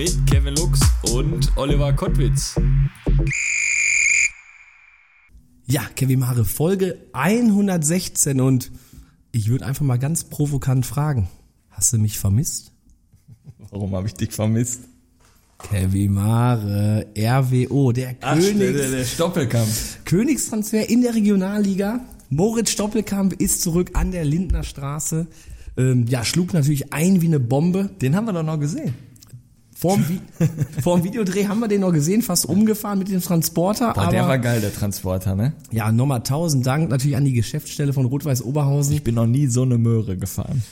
mit Kevin Lux und Oliver Kottwitz. Ja, Kevin Mare, Folge 116 und ich würde einfach mal ganz provokant fragen, hast du mich vermisst? Warum habe ich dich vermisst? Kevin Mare, RWO, der, Ach, Königs, der, der Stoppelkampf. Königstransfer in der Regionalliga. Moritz Stoppelkamp ist zurück an der Lindner Straße. Ähm, ja, schlug natürlich ein wie eine Bombe. Den haben wir doch noch gesehen. Vorm, Vi vorm Videodreh haben wir den noch gesehen, fast umgefahren mit dem Transporter. Boah, aber der war geil, der Transporter, ne? ja, nochmal tausend Dank natürlich an die Geschäftsstelle von Rot-Weiß Oberhausen. Ich bin noch nie so eine Möhre gefahren.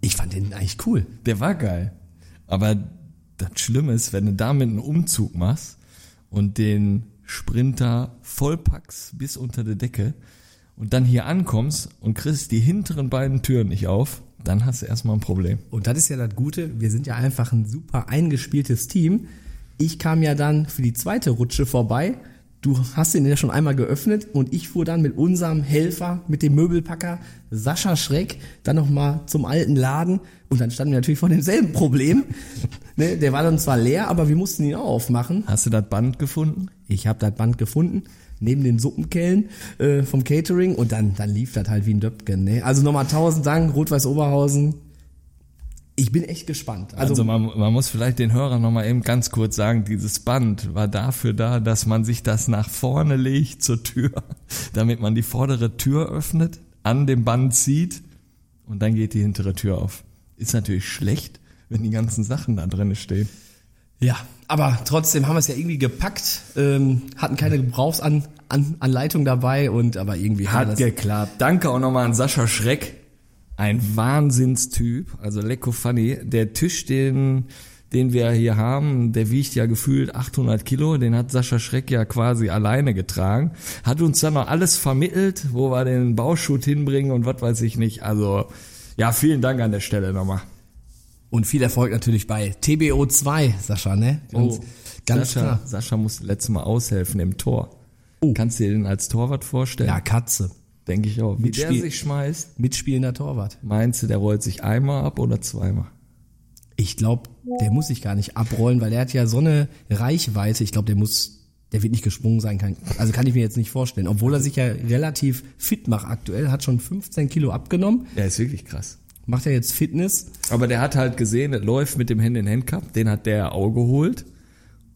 Ich fand den eigentlich cool. Der war geil. Aber das Schlimme ist, wenn du damit einen Umzug machst und den Sprinter vollpackst bis unter die Decke und dann hier ankommst und kriegst die hinteren beiden Türen nicht auf, dann hast du erstmal ein Problem. Und das ist ja das Gute, wir sind ja einfach ein super eingespieltes Team. Ich kam ja dann für die zweite Rutsche vorbei. Du hast ihn ja schon einmal geöffnet und ich fuhr dann mit unserem Helfer, mit dem Möbelpacker Sascha Schreck, dann nochmal zum alten Laden und dann standen wir natürlich vor demselben Problem. ne, der war dann zwar leer, aber wir mussten ihn auch aufmachen. Hast du das Band gefunden? Ich habe das Band gefunden, neben den Suppenkellen äh, vom Catering und dann, dann lief das halt wie ein Döpken. Ne? Also nochmal tausend Dank, Rot-Weiß Oberhausen. Ich bin echt gespannt. Also, Also, man, man muss vielleicht den Hörern nochmal eben ganz kurz sagen, dieses Band war dafür da, dass man sich das nach vorne legt zur Tür, damit man die vordere Tür öffnet, an dem Band zieht und dann geht die hintere Tür auf. Ist natürlich schlecht, wenn die ganzen Sachen da drin stehen. ja, aber trotzdem haben wir es ja irgendwie gepackt, ähm, hatten keine Gebrauchsanleitung dabei und aber irgendwie Hat das. geklappt. Danke auch nochmal an Sascha Schreck. Ein Wahnsinnstyp, also Lecko Funny. Der Tisch, den, den wir hier haben, der wiegt ja gefühlt 800 Kilo. Den hat Sascha Schreck ja quasi alleine getragen. Hat uns dann noch alles vermittelt, wo wir den Bauschutt hinbringen und was weiß ich nicht. Also, ja, vielen Dank an der Stelle nochmal. Und viel Erfolg natürlich bei TBO2, Sascha, ne? Ganz, ganz Sascha, klar. Sascha musste letztes Mal aushelfen im Tor. Oh. Kannst du dir den als Torwart vorstellen? Ja, Katze. denke ich auch. Wie der Mitspiel- sich schmeißt, Mitspielender Torwart. meinst du, der rollt sich einmal ab oder zweimal? Ich glaube, der muss sich gar nicht abrollen, weil der hat ja so eine Reichweite. Ich glaube, der muss, der wird nicht gesprungen sein. Kann, also kann ich mir jetzt nicht vorstellen. Obwohl er sich ja relativ fit macht aktuell, hat schon 15 Kilo abgenommen, Ja, ist wirklich krass. Macht er jetzt Fitness. Aber der hat halt gesehen, es läuft mit dem Hand-in-Hand-Cup, den hat der auch geholt.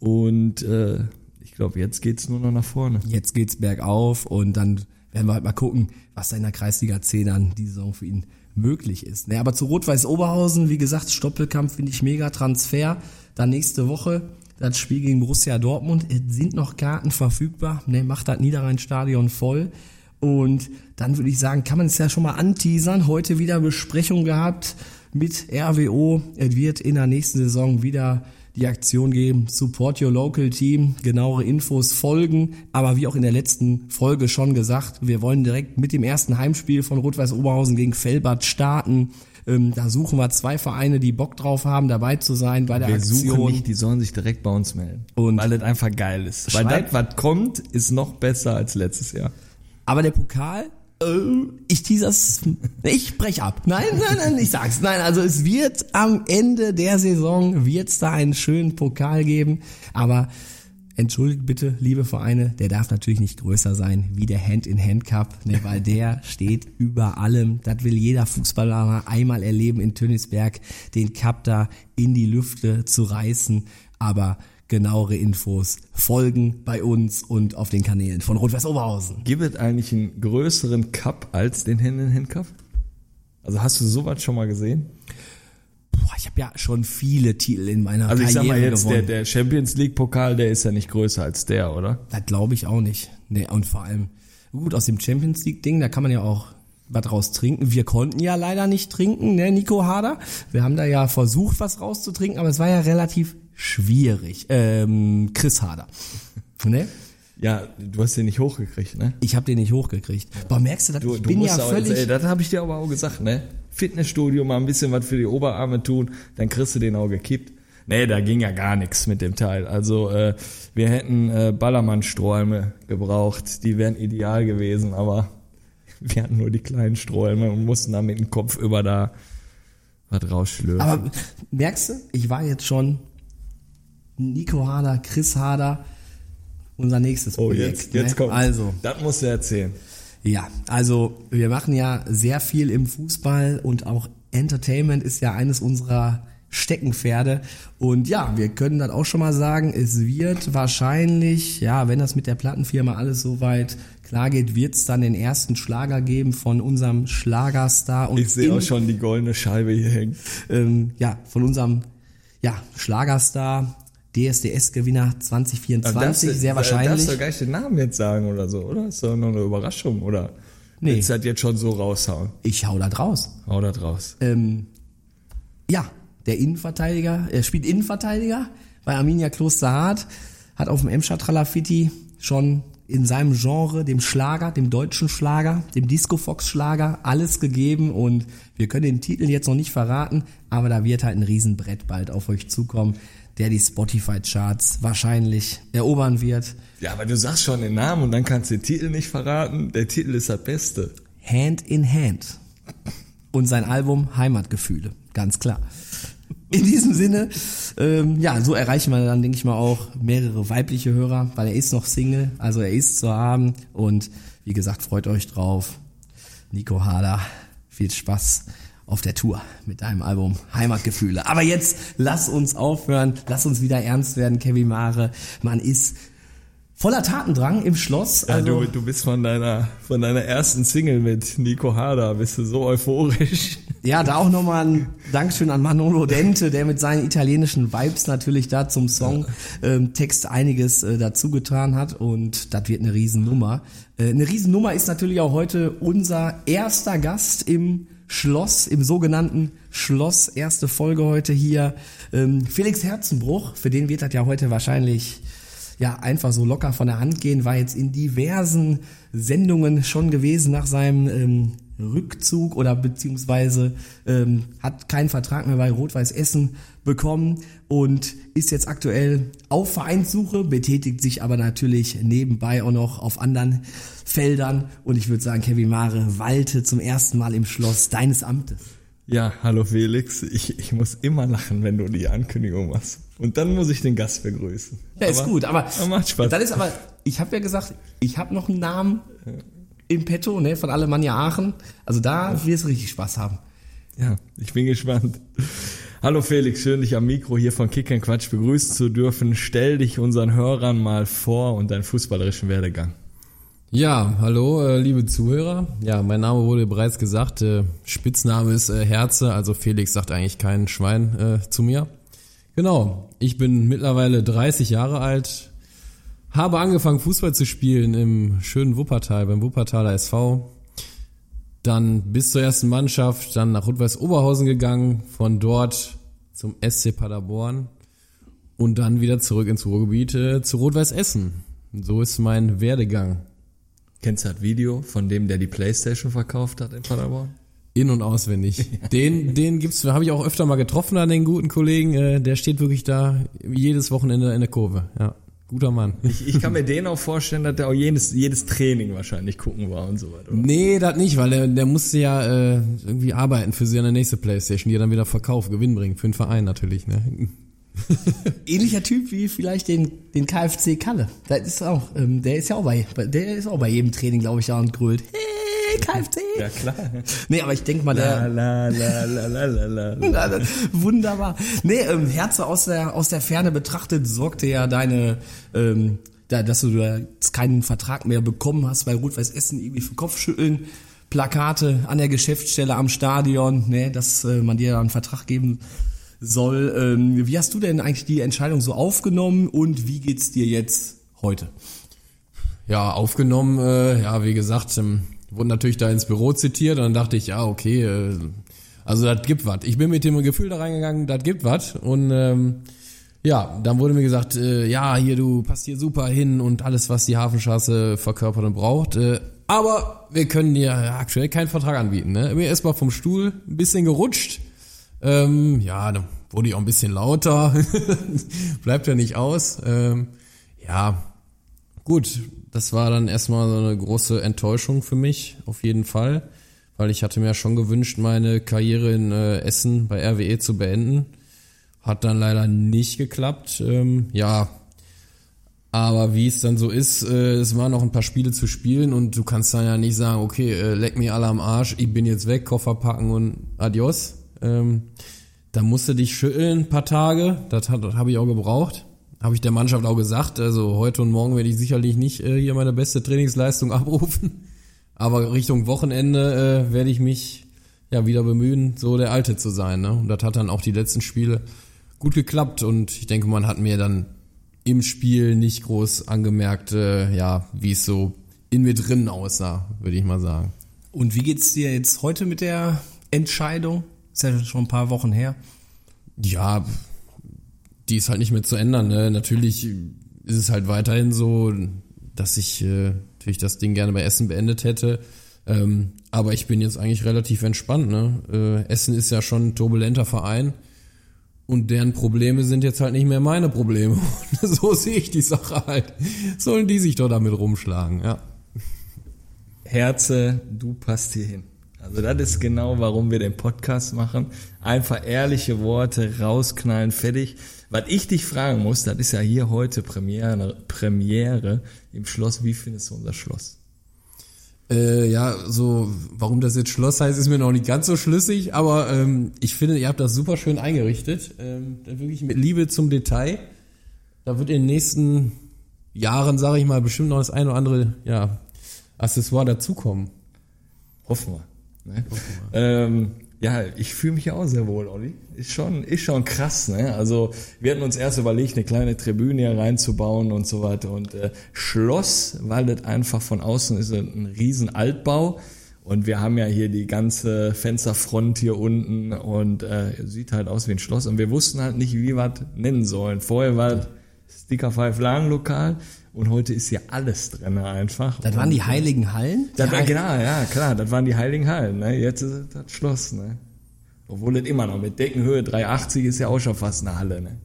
Und äh, ich glaube, jetzt geht's nur noch nach vorne. Jetzt geht's bergauf und dann werden wir halt mal gucken, was da in der Kreisliga C dann die Saison für ihn möglich ist. Ne, aber zu Rot-Weiß Oberhausen, wie gesagt, Stoppelkampf finde ich mega Transfer. Dann nächste Woche das Spiel gegen Borussia Dortmund. Es sind noch Karten verfügbar. Ne, macht das Niederrhein-Stadion voll. Und dann würde ich sagen, kann man es ja schon mal anteasern. Heute wieder Besprechung gehabt mit RWO. Es wird in der nächsten Saison wieder die Aktion geben, Support Your Local Team, genauere Infos folgen, aber wie auch in der letzten Folge schon gesagt, wir wollen direkt mit dem ersten Heimspiel von Rot-Weiß Oberhausen gegen Felbert starten. Ähm, da suchen wir zwei Vereine, die Bock drauf haben, dabei zu sein bei der Wir Aktion. suchen nicht, die sollen sich direkt bei uns melden. Und- weil das einfach geil ist. Weil das, was kommt, ist noch besser als letztes Jahr. Aber der Pokal, ich teaser's, ich brech ab. Nein, nein, nein, ich sag's. Nein, also es wird am Ende der Saison, wird's da einen schönen Pokal geben. Aber entschuldigt bitte, liebe Vereine, der darf natürlich nicht größer sein wie der Hand-in-Hand-Cup, ne, weil der steht über allem. Das will jeder Fußballer einmal erleben in Tönisberg, den Cup da in die Lüfte zu reißen. Aber genauere Infos folgen bei uns und auf den Kanälen von Rot-Weiß Oberhausen. Gibt es eigentlich einen größeren Cup als den Hand-in-Hand-Cup? Also hast du sowas schon mal gesehen? Boah, ich habe ja schon viele Titel in meiner Also ich sag Karriere mal jetzt, der, gewonnen. der Champions League Pokal, der ist ja nicht größer als der, oder? Das glaube ich auch nicht. Nee, und vor allem, gut, aus dem Champions League-Ding, da kann man ja auch was raus trinken. Wir konnten ja leider nicht trinken, ne, Nico Harder. Wir haben da ja versucht, was rauszutrinken, aber es war ja relativ schwierig. Ähm, Chris Hader. Ne? Ja, du hast den nicht hochgekriegt, ne? Ich habe den nicht hochgekriegt. Boah, merkst du, das? Du, ich du bin ja auch, völlig... ey, das habe ich dir aber auch gesagt, ne? Fitnessstudio mal ein bisschen was für die Oberarme tun, dann kriegst du den auch gekippt. Nee, da ging ja gar nichts mit dem Teil. Also äh, wir hätten äh, Ballermann-Strohhalme gebraucht, die wären ideal gewesen, aber wir hatten nur die kleinen Strohhalme und mussten da mit dem Kopf über da was rausschlürfen. Aber merkst du, ich war jetzt schon Nico Hader, Chris Hader, unser nächstes oh, Projekt. jetzt, jetzt ne? kommt. Also, Das musst du erzählen. ja, also wir machen ja sehr viel im Fußball und auch Entertainment ist ja eines unserer Steckenpferde. Und ja, wir können das auch schon mal sagen, es wird wahrscheinlich, ja, wenn das mit der Plattenfirma alles soweit klar geht, wird es dann den ersten Schlager geben von unserem Schlagerstar. Und Ich sehe auch schon die goldene Scheibe hier hängen. ähm, ja, von unserem ja, Schlagerstar, DSDS-Gewinner 2024, sehr Äh, wahrscheinlich. Darfst du gar nicht den Namen jetzt sagen oder so, oder? Ist doch noch eine Überraschung, oder? Nee. Willst du das jetzt schon so raushauen? Ich hau da draus. Hau da draus. Ähm, ja, der Innenverteidiger, er spielt Innenverteidiger bei Arminia Klosterhardt, hat auf dem Emscher Tralafiti schon in seinem Genre, dem Schlager, dem deutschen Schlager, dem Disco-Fox-Schlager, alles gegeben und wir können den Titel jetzt noch nicht verraten, aber da wird halt ein Riesenbrett bald auf euch zukommen, der die Spotify-Charts wahrscheinlich erobern wird. Ja, aber du sagst schon den Namen und dann kannst du den Titel nicht verraten. Der Titel ist das Beste. Hand in Hand. Und sein Album Heimatgefühle, ganz klar. In diesem Sinne, ähm, ja, so erreichen wir dann, denke ich mal, auch mehrere weibliche Hörer, weil er ist noch Single, also er ist zu haben. Und wie gesagt, freut euch drauf. Nico Hader, viel Spaß auf der Tour mit deinem Album Heimatgefühle. Aber jetzt lass uns aufhören, lass uns wieder ernst werden, Kevin Mare. Man ist voller Tatendrang im Schloss. Ja, Also, du, du bist von deiner, von deiner ersten Single mit Nico Harder, bist du so euphorisch. Ja, da auch nochmal ein Dankeschön an Manolo Dente, der mit seinen italienischen Vibes natürlich da zum Song ähm, Text einiges äh, dazu getan hat und das wird eine Riesennummer. Äh, eine Riesennummer ist natürlich auch heute unser erster Gast im Schloss, im sogenannten Schloss. Erste Folge heute hier. Ähm, Felix Herzenbruch, für den wird das ja heute wahrscheinlich ja einfach so locker von der Hand gehen, war jetzt in diversen Sendungen schon gewesen nach seinem ähm, Rückzug oder beziehungsweise ähm, hat keinen Vertrag mehr bei Rot-Weiß Essen bekommen und ist jetzt aktuell auf Vereinssuche, betätigt sich aber natürlich nebenbei auch noch auf anderen Feldern und ich würde sagen, Kevin Mare walte zum ersten Mal im Schloss deines Amtes. Ja, hallo Felix. Ich, ich muss immer lachen, wenn du die Ankündigung machst. Und dann muss ich den Gast begrüßen. Ja, ist Aber- gut, aber aber macht Spaß. dann ist aber, ich habe ja gesagt, ich habe noch einen Namen im Petto, ne, von Alemannia Aachen. Also da wirst du richtig Spaß haben. Ja, ich bin gespannt. Hallo Felix, schön dich am Mikro hier von Kick Quatsch begrüßen zu dürfen. Stell dich unseren Hörern mal vor und deinen fußballerischen Werdegang. Ja, hallo, äh, liebe Zuhörer. Ja, mein Name wurde bereits gesagt. Äh, Spitzname ist äh, Herze, also Felix sagt eigentlich kein Schwein äh, zu mir. Genau, ich bin mittlerweile 30 Jahre alt, habe angefangen Fußball zu spielen im schönen Wuppertal, beim Wuppertaler SV. Dann bis zur ersten Mannschaft, dann nach Rot-Weiß Oberhausen gegangen, von dort zum SC Paderborn und dann wieder zurück ins Ruhrgebiet äh, zu Rot-Weiß Essen. So ist mein Werdegang. Kennst du das Video von dem, der die Playstation verkauft hat in Paderborn? In- und auswendig. Den, den gibt's, habe ich auch öfter mal getroffen an den guten Kollegen. Äh, der steht wirklich da jedes Wochenende in der Kurve. Ja, guter Mann. Ich, ich kann mir den auch vorstellen, dass der auch jedes, jedes Training wahrscheinlich gucken war und so weiter. oder? Nee, das nicht, weil der, der musste ja äh, irgendwie arbeiten für seine nächste Playstation, die er dann wieder verkauft, Gewinn bringen, für den Verein natürlich. Ne? Ähnlicher Typ wie vielleicht den, den KFC Kalle. Das ist auch, ähm, der ist ja auch bei, der ist auch bei jedem Training, glaube ich, ja und grölt. Hey, KFC! Ja, klar. Nee, aber ich denke mal, La, der, la, la, la, la, la, la. Das- Wunderbar. Nee, ähm, Herze aus der, aus der Ferne betrachtet sorgte ja deine, ähm, da, dass du da jetzt keinen Vertrag mehr bekommen hast bei Rot-Weiß Essen irgendwie für Kopfschütteln, Plakate an der Geschäftsstelle am Stadion, ne, dass äh, man dir einen Vertrag geben soll. Ähm, wie hast du denn eigentlich die Entscheidung so aufgenommen und wie geht's dir jetzt heute? Ja, aufgenommen, äh, ja, wie gesagt, ähm, wurde natürlich da ins Büro zitiert und dann dachte ich, ja, okay, äh, also das gibt was. Ich bin mit dem Gefühl da reingegangen, das gibt was und ähm, Ja, dann wurde mir gesagt, äh, ja, hier, du passt hier super hin und alles, was die Hafenstraße verkörpert und braucht. Äh, aber wir können dir aktuell keinen Vertrag anbieten. Ne? Mir erstmal vom Stuhl ein bisschen gerutscht. Ähm, ja, dann wurde ich auch ein bisschen lauter. Bleibt ja nicht aus. Ähm, ja, gut, das war dann erstmal so eine große Enttäuschung für mich, auf jeden Fall. Weil ich hatte mir ja schon gewünscht, meine Karriere in äh, Essen bei RWE zu beenden. Hat dann leider nicht geklappt. Ähm, ja, aber wie es dann so ist, äh, es waren noch ein paar Spiele zu spielen und du kannst dann ja nicht sagen, okay, äh, leck mir alle am Arsch, ich bin jetzt weg, Koffer packen und adios. Ähm, da musst du dich schütteln, ein paar Tage. Das, hat- das habe ich auch gebraucht. Habe ich der Mannschaft auch gesagt. Also heute und morgen werde ich sicherlich nicht äh, hier meine beste Trainingsleistung abrufen. Aber Richtung Wochenende äh, werde ich mich ja wieder bemühen, so der Alte zu sein. Ne? Und das hat dann auch die letzten Spiele gut geklappt. Und ich denke, man hat mir dann im Spiel nicht groß angemerkt, äh, ja, wie es so in mir drin aussah, würde ich mal sagen. Und wie geht's dir jetzt heute mit der Entscheidung? Ist ja schon ein paar Wochen her. Ja, die ist halt nicht mehr zu ändern. Ne? Natürlich ist es halt weiterhin so, dass ich äh, natürlich das Ding gerne bei Essen beendet hätte. Ähm, aber ich bin jetzt eigentlich relativ entspannt. Ne? Äh, Essen ist ja schon ein turbulenter Verein und deren Probleme sind jetzt halt nicht mehr meine Probleme. So sehe ich die Sache halt. Sollen die sich doch damit rumschlagen, ja. Herze, du passt hier hin. Also das ist genau, warum wir den Podcast machen. Einfach ehrliche Worte rausknallen, fertig. Was ich dich fragen muss, das ist ja hier heute Premiere, Premiere im Schloss. Wie findest du unser Schloss? Äh, ja, so, warum das jetzt Schloss heißt, ist mir noch nicht ganz so schlüssig, aber ähm, ich finde, ihr habt das super schön eingerichtet. Ähm, wirklich mit Liebe zum Detail. Da wird in den nächsten Jahren, sage ich mal, bestimmt noch das ein oder andere ja, Accessoire dazukommen. Hoffen wir. Ne? Ähm, ja, ich fühle mich ja auch sehr wohl, Olli. Ist schon, ist schon krass, ne? Also wir hatten uns erst überlegt, eine kleine Tribüne hier reinzubauen und so weiter. Und äh, Schloss, weil das einfach von außen ist ein riesen Altbau. Und wir haben ja hier die ganze Fensterfront hier unten und äh, sieht halt aus wie ein Schloss. Und wir wussten halt nicht, wie wir das nennen sollen. Vorher war das Sticker Five Lagen Lokal und heute ist hier alles drin einfach. Das waren die heiligen Hallen? Das war, genau, ja, klar, das waren die Heiligen Hallen, ne? Jetzt ist es das Schloss, ne? Obwohl es immer noch mit Deckenhöhe 380 ist ja auch schon fast eine Halle, ne?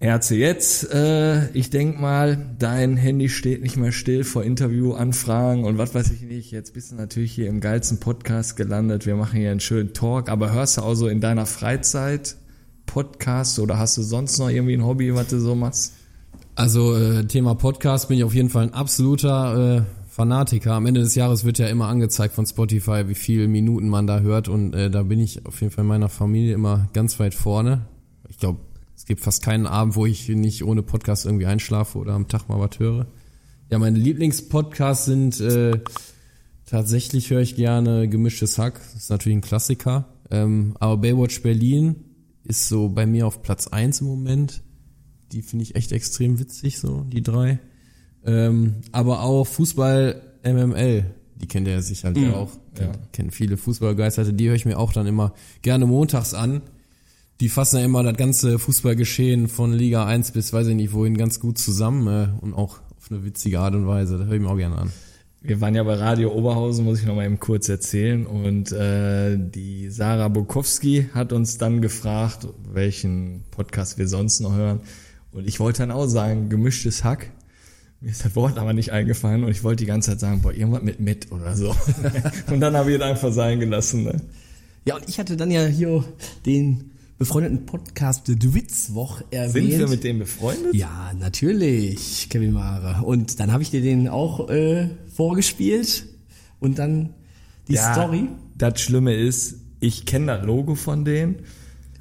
Herze, jetzt, äh, ich denk mal, dein Handy steht nicht mehr still vor Interviewanfragen und was weiß ich nicht. Jetzt bist du natürlich hier im geilsten Podcast gelandet. Wir machen hier einen schönen Talk, aber hörst du auch so in deiner Freizeit Podcasts oder hast du sonst noch irgendwie ein Hobby, was du so machst? Also äh, Thema Podcast bin ich auf jeden Fall ein absoluter äh, Fanatiker. Am Ende des Jahres wird ja immer angezeigt von Spotify, wie viele Minuten man da hört und äh, da bin ich auf jeden Fall in meiner Familie immer ganz weit vorne. Ich glaube, es gibt fast keinen Abend, wo ich nicht ohne Podcast irgendwie einschlafe oder am Tag mal was höre. Ja, meine Lieblingspodcasts sind äh, tatsächlich höre ich gerne Gemischtes Hack. Das ist natürlich ein Klassiker. Ähm, aber Baywatch Berlin ist so bei mir auf Platz eins im Moment. Die finde ich echt extrem witzig, so die drei. Ähm, aber auch Fußball MML, die kennt ihr ja sicherlich auch. Ja. Kennen viele Fußballgeisterte, die höre ich mir auch dann immer gerne montags an. Die fassen ja immer das ganze Fußballgeschehen von Liga 1 bis weiß ich nicht wohin ganz gut zusammen äh, und auch auf eine witzige Art und Weise. Das höre ich mir auch gerne an. Wir waren ja bei Radio Oberhausen, muss ich noch mal eben kurz erzählen. Und äh, die Sarah Bukowski hat uns dann gefragt, welchen Podcast wir sonst noch hören. Und ich wollte dann auch sagen, gemischtes Hack. Mir ist das Wort aber nicht eingefallen und ich wollte die ganze Zeit sagen, boah, irgendwas mit mit oder so. und dann habe ich es einfach sein gelassen. Ne? Ja, und ich hatte dann ja hier den befreundeten Podcast The Witzwoch erwähnt. Sind wir mit dem befreundet? Ja, natürlich, Kevin Mare. Und dann habe ich dir den auch äh, vorgespielt und dann die Story. Das Schlimme ist, ich kenne das Logo von denen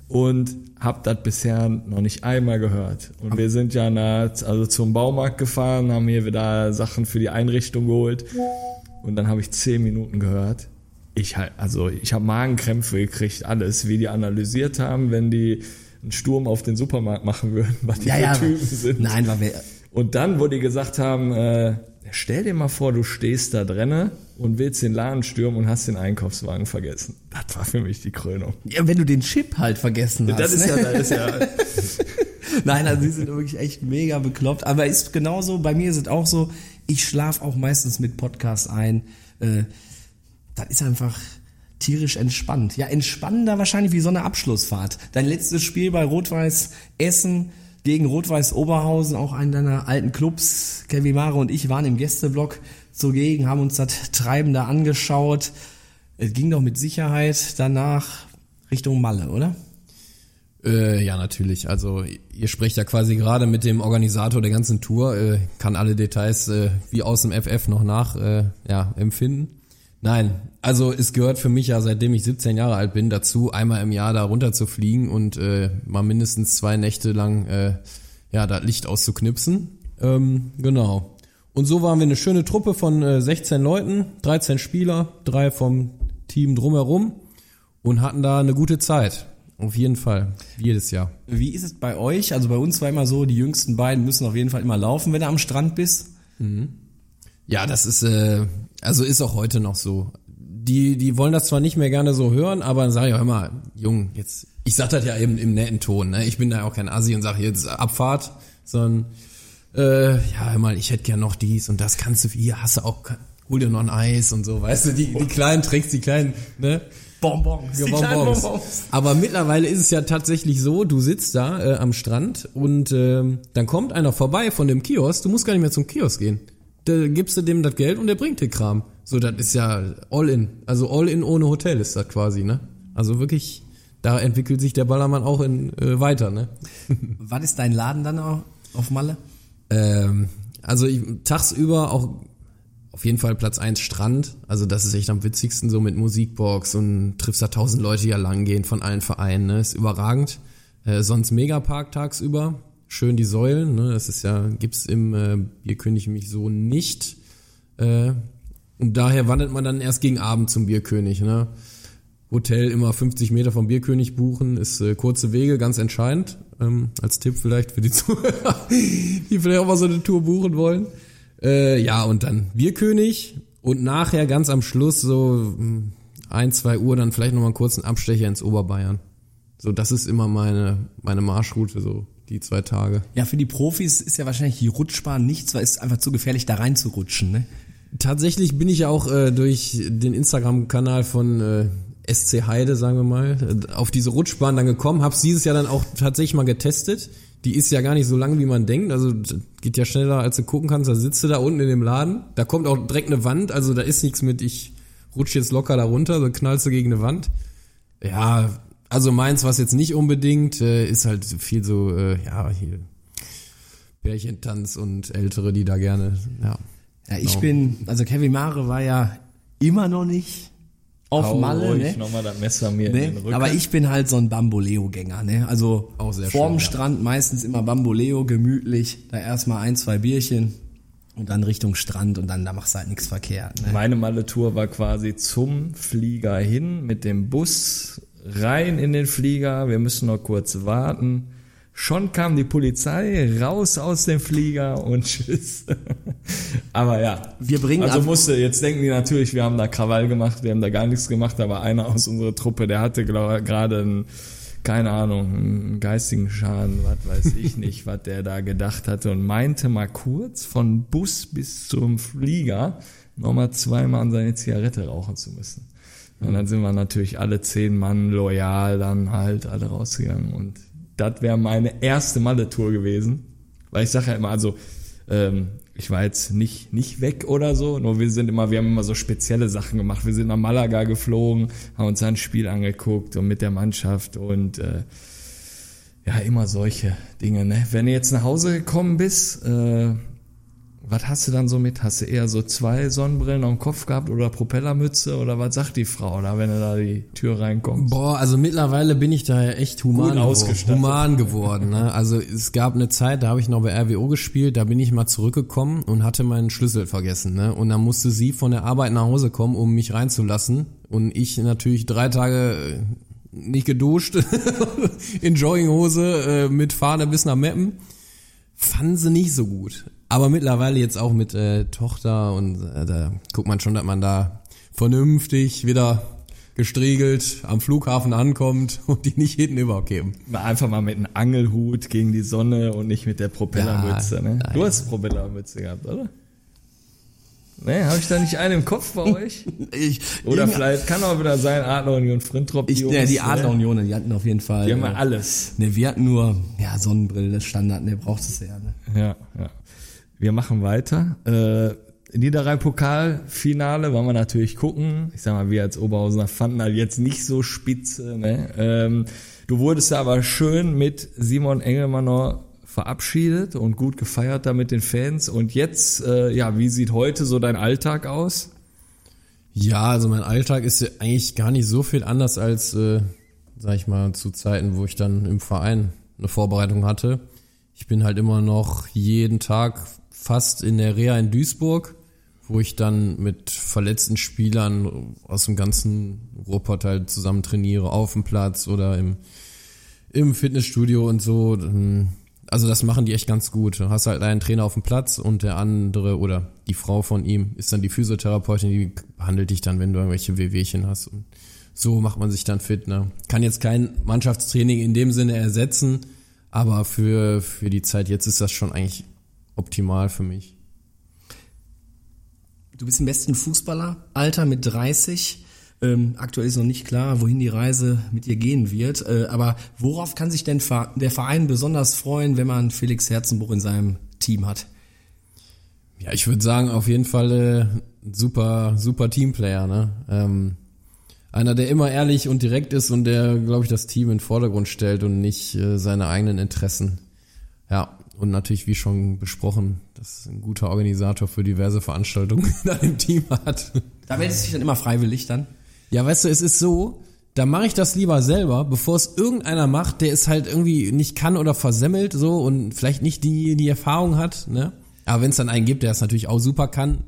und habe das bisher noch nicht einmal gehört. Und wir sind ja nach, also zum Baumarkt gefahren, haben hier wieder Sachen für die Einrichtung geholt und dann habe ich zehn Minuten gehört. Ich halt, also ich habe Magenkrämpfe gekriegt, alles, wie die analysiert haben, wenn die einen Sturm auf den Supermarkt machen würden, was die Ja, für ja. Typen sind. Nein, war wir. Und dann, wo die gesagt haben, äh, Stell dir mal vor, du stehst da drinne und willst den Laden stürmen und hast den Einkaufswagen vergessen. Das war für mich die Krönung. Ja, wenn du den Chip halt vergessen hast. Das ist ne? ja, das ist ja, Nein, also die sind wirklich echt mega bekloppt. Aber ist genauso, bei mir ist es auch so, ich schlafe auch meistens mit Podcast ein. Äh, das ist einfach tierisch entspannt. Ja, entspannender wahrscheinlich wie so eine Abschlussfahrt. Dein letztes Spiel bei Rot-Weiß Essen gegen Rot-Weiß Oberhausen, auch einen deiner alten Clubs. Kevin Mare und ich waren im Gästeblock zugegen, haben uns das Treiben da angeschaut. Es ging doch mit Sicherheit danach Richtung Malle, oder? Äh, ja, natürlich. Also ihr sprecht ja quasi gerade mit dem Organisator der ganzen Tour, äh, kann alle Details äh, wie aus dem FF noch nach ja, empfinden. Nein, also es gehört für mich ja, seitdem ich 17 Jahre alt bin, dazu, einmal im Jahr da runter zu fliegen und äh, mal mindestens zwei Nächte lang äh, ja, das Licht auszuknipsen. Ähm, genau. Und so waren wir eine schöne Truppe von äh, 16 Leuten, 13 Spieler, drei vom Team drumherum und hatten da eine gute Zeit. Auf jeden Fall. Jedes Jahr. Wie ist es bei euch? Also bei uns war immer so, die jüngsten beiden müssen auf jeden Fall immer laufen, wenn du am Strand bist. Ja, das ist, äh, also ist auch heute noch so. Die, die wollen das zwar nicht mehr gerne so hören, aber dann sage ich auch immer, Jung, jetzt, ich sag das ja eben im netten Ton, ne? Ich bin da auch kein Assi und sage jetzt Abfahrt, sondern äh, ja, hör mal, ich hätte gern noch dies und das kannst du, hier hast du auch, hol dir noch ein Eis und so, weißt du, die, die kleinen Tricks, die kleinen, ne? Bonbons. Ja, die Bonbons. Bonbons. Aber mittlerweile ist es ja tatsächlich so, du sitzt da äh, am Strand und ähm, dann kommt einer vorbei von dem Kiosk, du musst gar nicht mehr zum Kiosk gehen. Da gibst du dem das Geld und der bringt dir Kram. So, das ist ja all in. Also all in ohne Hotel ist das quasi, ne? Also wirklich, da entwickelt sich der Ballermann auch in, äh, weiter, ne? Was ist dein Laden dann auch auf Malle? Ähm, also ich, tagsüber auch auf jeden Fall Platz eins Strand. Also das ist echt am witzigsten so mit Musikbox und triffst da tausend Leute, die ja lang gehen von allen Vereinen. Ne? Ist überragend. Äh, sonst Megapark tagsüber. Schön die Säulen. Ne? Das ist ja, gibt's im äh, Bierkönig mich so nicht. Äh, und daher wandert man dann erst gegen Abend zum Bierkönig. Ne? Hotel immer 50 Meter vom Bierkönig buchen, ist äh, kurze Wege, ganz entscheidend. Ähm, als Tipp vielleicht für die Zuhörer, die vielleicht auch mal so eine Tour buchen wollen. Äh, ja, und dann Bierkönig und nachher ganz am Schluss so mh, ein, zwei Uhr dann vielleicht nochmal einen kurzen Abstecher ins Oberbayern. So, das ist immer meine, meine Marschroute, so die zwei Tage. Ja, für die Profis ist ja wahrscheinlich die Rutschbahn nichts, weil es ist einfach zu gefährlich, da reinzurutschen, ne? Tatsächlich bin ich ja auch äh, durch den Instagram-Kanal von äh, SC Heide, sagen wir mal, äh, auf diese Rutschbahn dann gekommen. Hab's dieses Jahr dann auch tatsächlich mal getestet. Die ist ja gar nicht so lang, wie man denkt. Also geht ja schneller, als du gucken kannst. Da sitzt du da unten in dem Laden. Da kommt auch direkt eine Wand. Also da ist nichts mit, ich rutsche jetzt locker da runter, so knallst du gegen eine Wand. Ja, also meins was jetzt nicht unbedingt, äh, ist halt viel so, äh, ja, hier Pärchentanz und Ältere, die da gerne, ja. Ja, ich Genau. bin, also Kevin Mare war ja immer noch nicht auf Hau Malle, ruhig ne? nochmal das Messer mir in den Ne? Rücken. Aber ich bin halt so ein Bamboleo-Gänger, ne? Also Auch sehr vorm schön, ja. Strand meistens immer Bamboleo, gemütlich, da erstmal ein, zwei Bierchen und dann Richtung Strand und dann da machst du halt nichts verkehrt. Ne? Meine Malle-Tour war quasi zum Flieger hin, mit dem Bus rein in den Flieger. Wir müssen noch kurz warten. Schon kam die Polizei raus aus dem Flieger und tschüss. Aber ja. Wir bringen Also musste, jetzt denken die natürlich, wir haben da Krawall gemacht, wir haben da gar nichts gemacht, aber einer aus unserer Truppe, der hatte gerade einen, keine Ahnung, einen geistigen Schaden, was weiß ich nicht, was der da gedacht hatte und meinte mal kurz von Bus bis zum Flieger nochmal zweimal an seine Zigarette rauchen zu müssen. Und dann sind wir natürlich alle zehn Mann loyal dann halt alle rausgegangen und das wäre meine erste Malle-Tour gewesen. Weil ich sage ja immer, also ähm, ich war jetzt nicht, nicht weg oder so, nur wir sind immer, wir haben immer so spezielle Sachen gemacht. Wir sind nach Malaga geflogen, haben uns ein Spiel angeguckt und mit der Mannschaft und äh, ja, immer solche Dinge. Ne? Wenn du jetzt nach Hause gekommen bist, äh, was hast du dann so mit? Hast du eher so zwei Sonnenbrillen am Kopf gehabt oder Propellermütze oder was sagt die Frau da, wenn du da die Tür reinkommst? Boah, also mittlerweile bin ich da ja echt human, geworden, ausgestattet. human geworden. Ne? Also es gab eine Zeit, da habe ich noch bei RWO gespielt, da bin ich mal zurückgekommen und hatte meinen Schlüssel vergessen. Ne? Und dann musste sie von der Arbeit nach Hause kommen, um mich reinzulassen. Und ich natürlich drei Tage äh, nicht geduscht, in Jogginghose, äh, mit Fahne bis nach Meppen. Fanden sie nicht so gut. Aber mittlerweile jetzt auch mit äh, Tochter und äh, da guckt man schon, dass man da vernünftig wieder gestriegelt am Flughafen ankommt und die nicht hinten übergeben. Einfach mal mit einem Angelhut gegen die Sonne und nicht mit der Propellermütze. Ja, ne? nein. Du hast Propellermütze gehabt, oder? Ne, habe ich da nicht einen im Kopf bei euch? Ich, Oder vielleicht kann auch wieder sein Adlerunion Frintrop. ich, Jungs, ja, die ne? Adlerunionen, die hatten auf jeden Fall. Die haben äh, ja alles. Ne, wir hatten nur, ja, Sonnenbrille, das Standard, ne, braucht es ja, ne. Ja, ja. Wir machen weiter. Äh, Niederrhein-Pokalfinale wollen wir natürlich gucken. Ich sag mal, wir als Oberhausener fanden halt jetzt nicht so spitze. Ne? Ähm, du wurdest aber schön mit Simon Engelmann noch verabschiedet und gut gefeiert da mit den Fans. Und jetzt, äh, ja, wie sieht heute so dein Alltag aus? Ja, also mein Alltag ist ja eigentlich gar nicht so viel anders als, äh, sag ich mal, zu Zeiten, wo ich dann im Verein eine Vorbereitung hatte. Ich bin halt immer noch jeden Tag fast in der Reha in Duisburg, wo ich dann mit verletzten Spielern aus dem ganzen Ruhrpott halt zusammen trainiere, auf dem Platz oder im, im Fitnessstudio und so. Also das machen die echt ganz gut. Du hast halt einen Trainer auf dem Platz und der andere oder die Frau von ihm ist dann die Physiotherapeutin, die behandelt dich dann, wenn du irgendwelche Wehwehchen hast. Und so macht man sich dann fit. Ne? Kann jetzt kein Mannschaftstraining in dem Sinne ersetzen, aber für, für die Zeit jetzt ist das schon eigentlich optimal für mich. Du bist im besten Fußballeralter mit 30. Ähm, aktuell ist noch nicht klar, wohin die Reise mit dir gehen wird. Äh, aber worauf kann sich denn der Verein besonders freuen, wenn man Felix Herzenbruch in seinem Team hat? Ja, ich würde sagen, auf jeden Fall äh, ein super, super Teamplayer. Ne? Ähm, einer, der immer ehrlich und direkt ist und der, glaube ich, das Team in den Vordergrund stellt und nicht äh, seine eigenen Interessen. Ja, und natürlich, wie schon besprochen, dass ein guter Organisator für diverse Veranstaltungen in einem Team hat. Da meldest du dich dann immer freiwillig dann? Ja, weißt du, es ist so, da mache ich das lieber selber, bevor es irgendeiner macht, der es halt irgendwie nicht kann oder versemmelt so und vielleicht nicht die, die Erfahrung hat, ne? Aber wenn es dann einen gibt, der es natürlich auch super kann,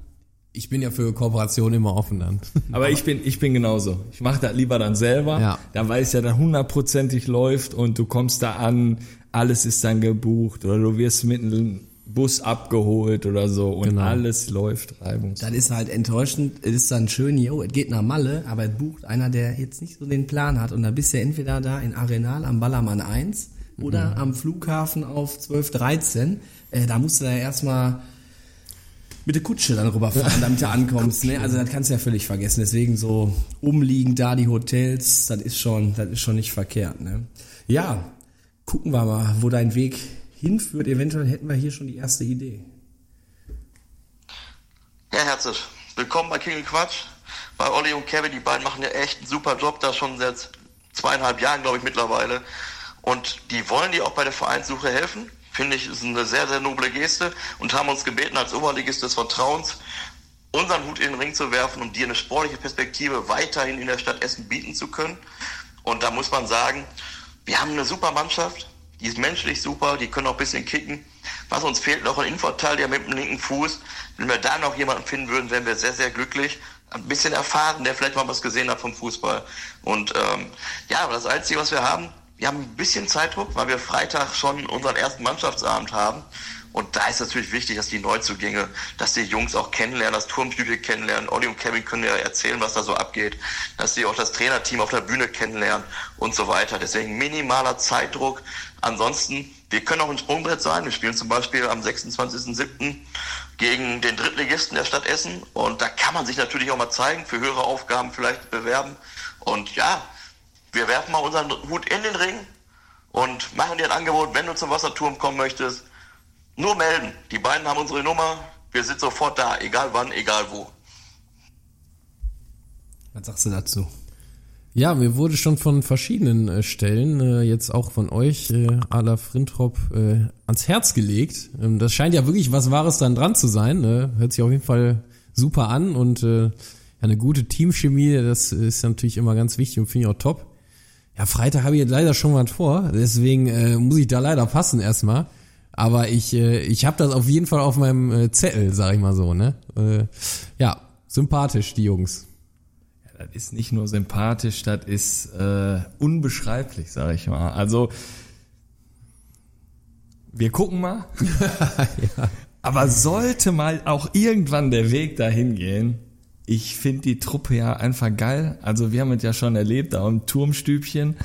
ich bin ja für Kooperation immer offen dann. Aber ich bin, ich bin genauso. Ich mache das lieber dann selber. Ja. Da weiß ja dann hundertprozentig läuft und du kommst da an, alles ist dann gebucht oder du wirst mit einem Bus abgeholt oder so und Genau. alles läuft reibungslos. Das ist halt enttäuschend. Es ist dann schön, jo, es geht nach Malle, aber es bucht einer, der jetzt nicht so den Plan hat. Und da bist du entweder da in Arenal am Ballermann 1 oder am Flughafen auf 12, 13. Äh, da musst du da erstmal mit der Kutsche dann rüberfahren, damit du ankommst. Ne? Also das kannst du ja völlig vergessen. Deswegen so umliegend da die Hotels, das ist schon, das ist schon nicht verkehrt. Ne? Ja, gucken wir mal, wo dein Weg hinführt. Eventuell hätten wir hier schon die erste Idee. Ja, herzlich. Willkommen bei King Quatsch. Bei Olli und Kevin, die beiden machen ja echt einen super Job, da schon seit zweieinhalb Jahren, glaube ich, mittlerweile. Und die wollen dir auch bei der Vereinssuche helfen. Finde ich, ist eine sehr, sehr noble Geste und haben uns gebeten, als Oberligist des Vertrauens unseren Hut in den Ring zu werfen, um dir eine sportliche Perspektive weiterhin in der Stadt Essen bieten zu können. Und da muss man sagen, wir haben eine super Mannschaft, die ist menschlich super, die können auch ein bisschen kicken. Was uns fehlt, noch ein Innenverteidiger mit dem linken Fuß. Wenn wir da noch jemanden finden würden, wären wir sehr, sehr glücklich. Ein bisschen erfahren, der vielleicht mal was gesehen hat vom Fußball. Und ähm, ja, aber das Einzige, was wir haben, wir haben ein bisschen Zeitdruck, weil wir Freitag schon unseren ersten Mannschaftsabend haben. Und da ist natürlich wichtig, dass die Neuzugänge, dass die Jungs auch kennenlernen, das Turmstübchen kennenlernen. Olli und Kevin können ja erzählen, was da so abgeht, dass sie auch das Trainerteam auf der Bühne kennenlernen und so weiter. Deswegen minimaler Zeitdruck. Ansonsten, wir können auch ein Sprungbrett sein. Wir spielen zum Beispiel am 26.07. gegen den Drittligisten der Stadt Essen. Und da kann man sich natürlich auch mal zeigen, für höhere Aufgaben vielleicht bewerben. Und ja, wir werfen mal unseren Hut in den Ring und machen dir ein Angebot, wenn du zum Wasserturm kommen möchtest. Nur melden. Die beiden haben unsere Nummer. Wir sind sofort da, egal wann, egal wo. Was sagst du dazu? Ja, mir wurde schon von verschiedenen äh, Stellen, äh, jetzt auch von euch, äh, Ala Frintrop, äh, ans Herz gelegt. Ähm, das scheint ja wirklich was Wahres dann dran zu sein. Äh, hört sich auf jeden Fall super an und äh, eine gute Teamchemie, das ist natürlich immer ganz wichtig und finde ich auch top. Ja, Freitag habe ich jetzt leider schon was vor, deswegen äh, muss ich da leider passen erstmal. Aber ich, äh, ich habe das auf jeden Fall auf meinem äh, Zettel, sag ich mal so, ne? Äh, ja, sympathisch, die Jungs. Das ist nicht nur sympathisch, das ist äh, unbeschreiblich, sage ich mal. Also wir gucken mal. Aber sollte mal auch irgendwann der Weg dahin gehen, ich finde die Truppe ja einfach geil. Also wir haben es ja schon erlebt, da im Turmstübchen.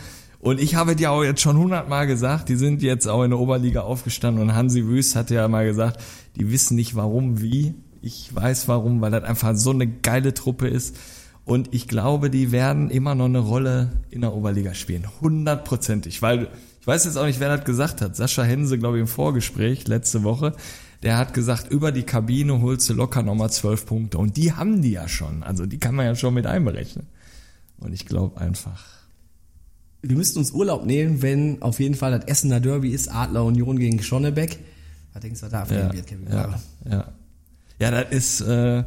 Und ich habe dir auch jetzt schon hundertmal gesagt, die sind jetzt auch in der Oberliga aufgestanden und Hansi Wüst hatte ja mal gesagt, die wissen nicht warum, wie. Ich weiß warum, weil das einfach so eine geile Truppe ist. Und ich glaube, die werden immer noch eine Rolle in der Oberliga spielen. Hundertprozentig. Weil, ich weiß jetzt auch nicht, wer das gesagt hat. Sascha Hense, glaube ich, im Vorgespräch letzte Woche. Der hat gesagt, über die Kabine holst du locker nochmal zwölf Punkte. Und die haben die ja schon. Also die kann man ja schon mit einberechnen. Und ich glaube einfach, Wir müssten uns Urlaub nehmen, wenn auf jeden Fall das Essener Derby ist, Adler Union gegen Schonnebeck. Was denkst du, da ja, wird, Kevin? ja, ja. Ja, das ist, äh,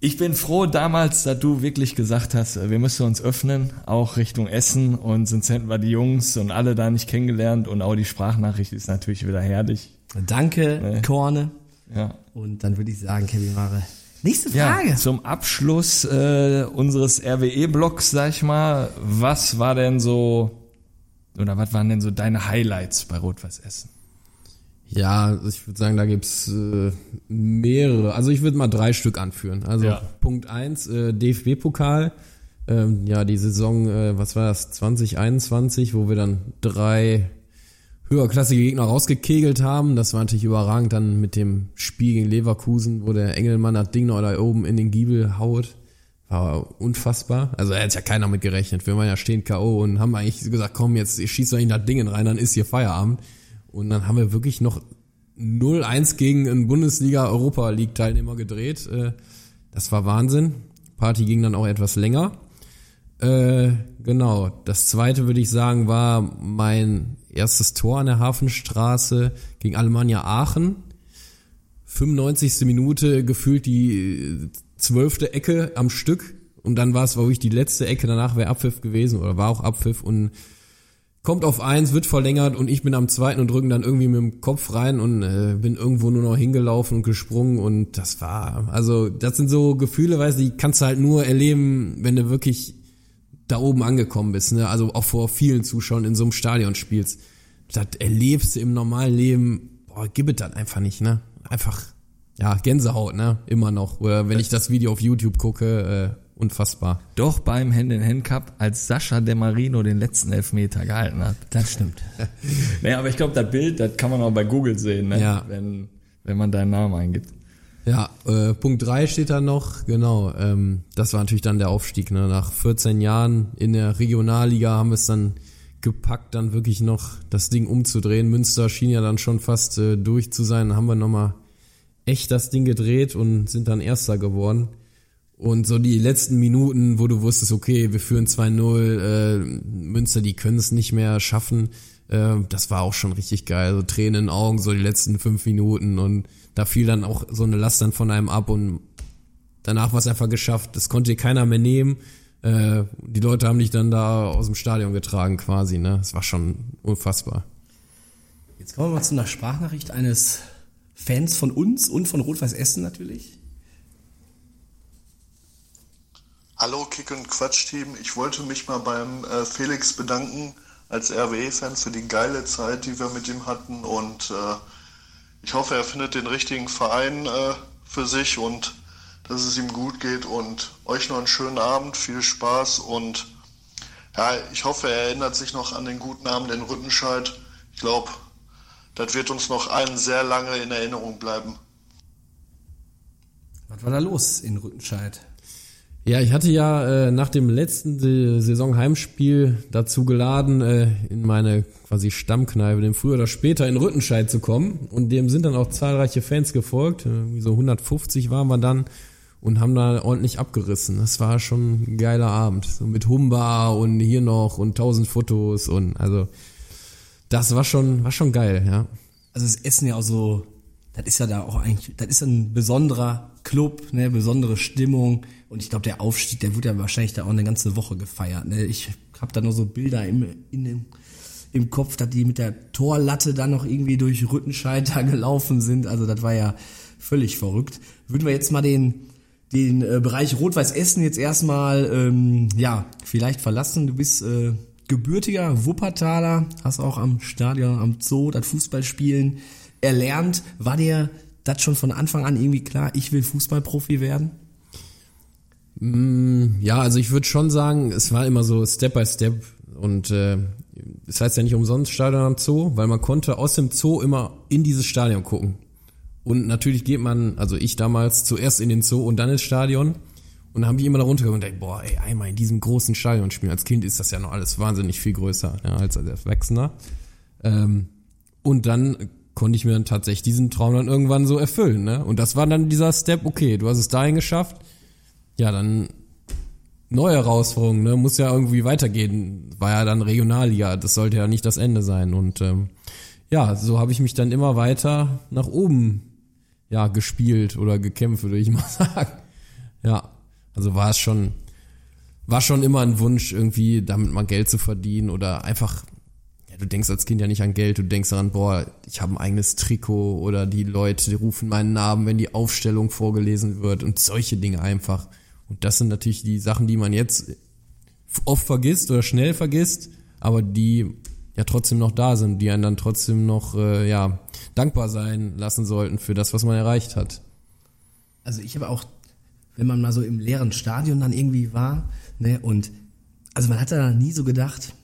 ich bin froh damals, dass du wirklich gesagt hast, äh, wir müssen uns öffnen, auch Richtung Essen und sonst hätten wir die Jungs und alle da nicht kennengelernt und auch die Sprachnachricht ist natürlich wieder herrlich. Danke, Nee. Korne. Ja. Und dann würde ich sagen, Kevin Mare. Nächste Ja, Frage. zum Abschluss äh, unseres RWE-Blocks, sag ich mal, was war denn so, oder was waren denn so deine Highlights bei Rot-Weiß Essen? Ja, ich würde sagen, da gibt's äh, mehrere. Also ich würde mal drei Stück anführen. Also Ja. Punkt eins äh, DFB-Pokal. Ähm, ja, die Saison, äh, was war das, 2021, wo wir dann drei höherklassige Gegner rausgekegelt haben. Das war natürlich überragend dann mit dem Spiel gegen Leverkusen, wo der Engelmann das Ding noch da oben in den Giebel haut. War unfassbar. Also er hat ja keiner mit gerechnet. Wir waren ja stehen K.O. und haben eigentlich gesagt, komm, jetzt schießt doch in das Ding rein, dann ist hier Feierabend. Und dann haben wir wirklich noch 0-1 gegen einen Bundesliga-Europa-League-Teilnehmer gedreht. Äh, Das war Wahnsinn. Party ging dann auch etwas länger. Äh, genau. Das zweite würde ich sagen war mein erstes Tor an der Hafenstraße gegen Alemannia Aachen. 95. Minute gefühlt die äh, zwölfte Ecke am Stück. Und dann war es wirklich die letzte Ecke, danach wäre Abpfiff gewesen oder war auch Abpfiff und kommt auf eins, wird verlängert und ich bin am zweiten und drücken dann irgendwie mit dem Kopf rein und äh, bin irgendwo nur noch hingelaufen und gesprungen und das war, also das sind so Gefühle, weißt du, die kannst du halt nur erleben, wenn du wirklich da oben angekommen bist, ne? Also auch vor vielen Zuschauern in so einem Stadion spielst. Das erlebst du im normalen Leben, boah, gib es dann einfach nicht, ne? Einfach, ja, Gänsehaut, ne? Immer noch. Oder wenn ich das Video auf YouTube gucke, äh, unfassbar. Doch beim Hand-in-Hand-Cup, als Sascha De Marino den letzten Elfmeter gehalten hat. Das stimmt. Nee, aber ich glaube, das Bild, das kann man auch bei Google sehen, ne? Ja. wenn, wenn man deinen Namen eingibt. Ja, äh, Punkt drei steht da noch, genau. Ähm, das war natürlich dann der Aufstieg. Ne? Nach 14 Jahren in der Regionalliga haben wir es dann gepackt, dann wirklich noch das Ding umzudrehen. Münster schien ja dann schon fast äh, durch zu sein. Dann haben wir nochmal echt das Ding gedreht und sind dann Erster geworden. Und so die letzten Minuten, wo du wusstest, okay, wir führen 2-0, äh, Münster, die können es nicht mehr schaffen, äh, das war auch schon richtig geil. So Tränen in den Augen, so die letzten fünf Minuten und da fiel dann auch so eine Last dann von einem ab und danach war es einfach geschafft. Das konnte keiner mehr nehmen. Äh, die Leute haben dich dann da aus dem Stadion getragen quasi, ne? Das war schon unfassbar. Jetzt kommen wir mal zu einer Sprachnachricht eines Fans von uns und von Rot-Weiß Essen natürlich. Hallo Kick und Quatsch Team, ich wollte mich mal beim äh, Felix bedanken als RWE-Fan für die geile Zeit, die wir mit ihm hatten und äh, ich hoffe, er findet den richtigen Verein äh, für sich und dass es ihm gut geht und euch noch einen schönen Abend, viel Spaß und ja, ich hoffe, er erinnert sich noch an den guten Abend in Rüttenscheid. Ich glaube, das wird uns noch allen sehr lange in Erinnerung bleiben. Was war da los in Rüttenscheid? Ja, ich hatte ja äh, nach dem letzten Saison-Heimspiel dazu geladen, äh, in meine quasi Stammkneipe, dem früher oder später in Rüttenscheid zu kommen. Und dem sind dann auch zahlreiche Fans gefolgt. Äh, so 150 waren wir dann und haben da ordentlich abgerissen. Das war schon ein geiler Abend. So mit Humba und hier noch und tausend Fotos und also das war schon, war schon geil, ja. Also das Essen ja auch so, das ist ja da auch eigentlich, das ist ein besonderer Club, ne, besondere Stimmung. Und ich glaube, der Aufstieg, der wird ja wahrscheinlich da auch eine ganze Woche gefeiert. Ne? Ich habe da nur so Bilder im, in im Kopf, dass die mit der Torlatte dann noch irgendwie durch Rüttenscheid da gelaufen sind. Also das war ja völlig verrückt. Würden wir jetzt mal den den äh, Bereich Rot-Weiß Essen jetzt erstmal ähm, ja vielleicht verlassen. Du bist äh, gebürtiger Wuppertaler, hast auch am Stadion, am Zoo das Fußballspielen erlernt. War dir das schon von Anfang an irgendwie klar, ich will Fußballprofi werden? Ja, also ich würde schon sagen, es war immer so Step by Step und äh, das heißt ja nicht umsonst Stadion am Zoo, weil man konnte aus dem Zoo immer in dieses Stadion gucken. Und natürlich geht man, also ich damals, zuerst in den Zoo und dann ins Stadion. Und dann habe ich immer da runtergekommen und dachte, boah, ey, einmal in diesem großen Stadion spielen. Als Kind ist das ja noch alles wahnsinnig viel größer ja, als als Erwachsener. Ähm, und dann konnte ich mir dann tatsächlich diesen Traum dann irgendwann so erfüllen. Ne? Und das war dann dieser Step, okay, du hast es dahin geschafft. Ja, dann neue Herausforderungen, ne? muss ja irgendwie weitergehen. War ja dann Regionalliga, das sollte ja nicht das Ende sein. Und ähm, ja, so habe ich mich dann immer weiter nach oben ja gespielt oder gekämpft, würde ich mal sagen. Ja, also war es schon, war schon immer ein Wunsch, irgendwie damit mal Geld zu verdienen oder einfach, ja, du denkst als Kind ja nicht an Geld, du denkst daran, boah, ich habe ein eigenes Trikot oder die Leute, die rufen meinen Namen, wenn die Aufstellung vorgelesen wird und solche Dinge einfach. Und das sind natürlich die Sachen, die man jetzt oft vergisst oder schnell vergisst, aber die ja trotzdem noch da sind, die einen dann trotzdem noch äh, ja dankbar sein lassen sollten für das, was man erreicht hat. Also ich habe auch, wenn man mal so im leeren Stadion dann irgendwie war, ne, und also man hat da nie so gedacht,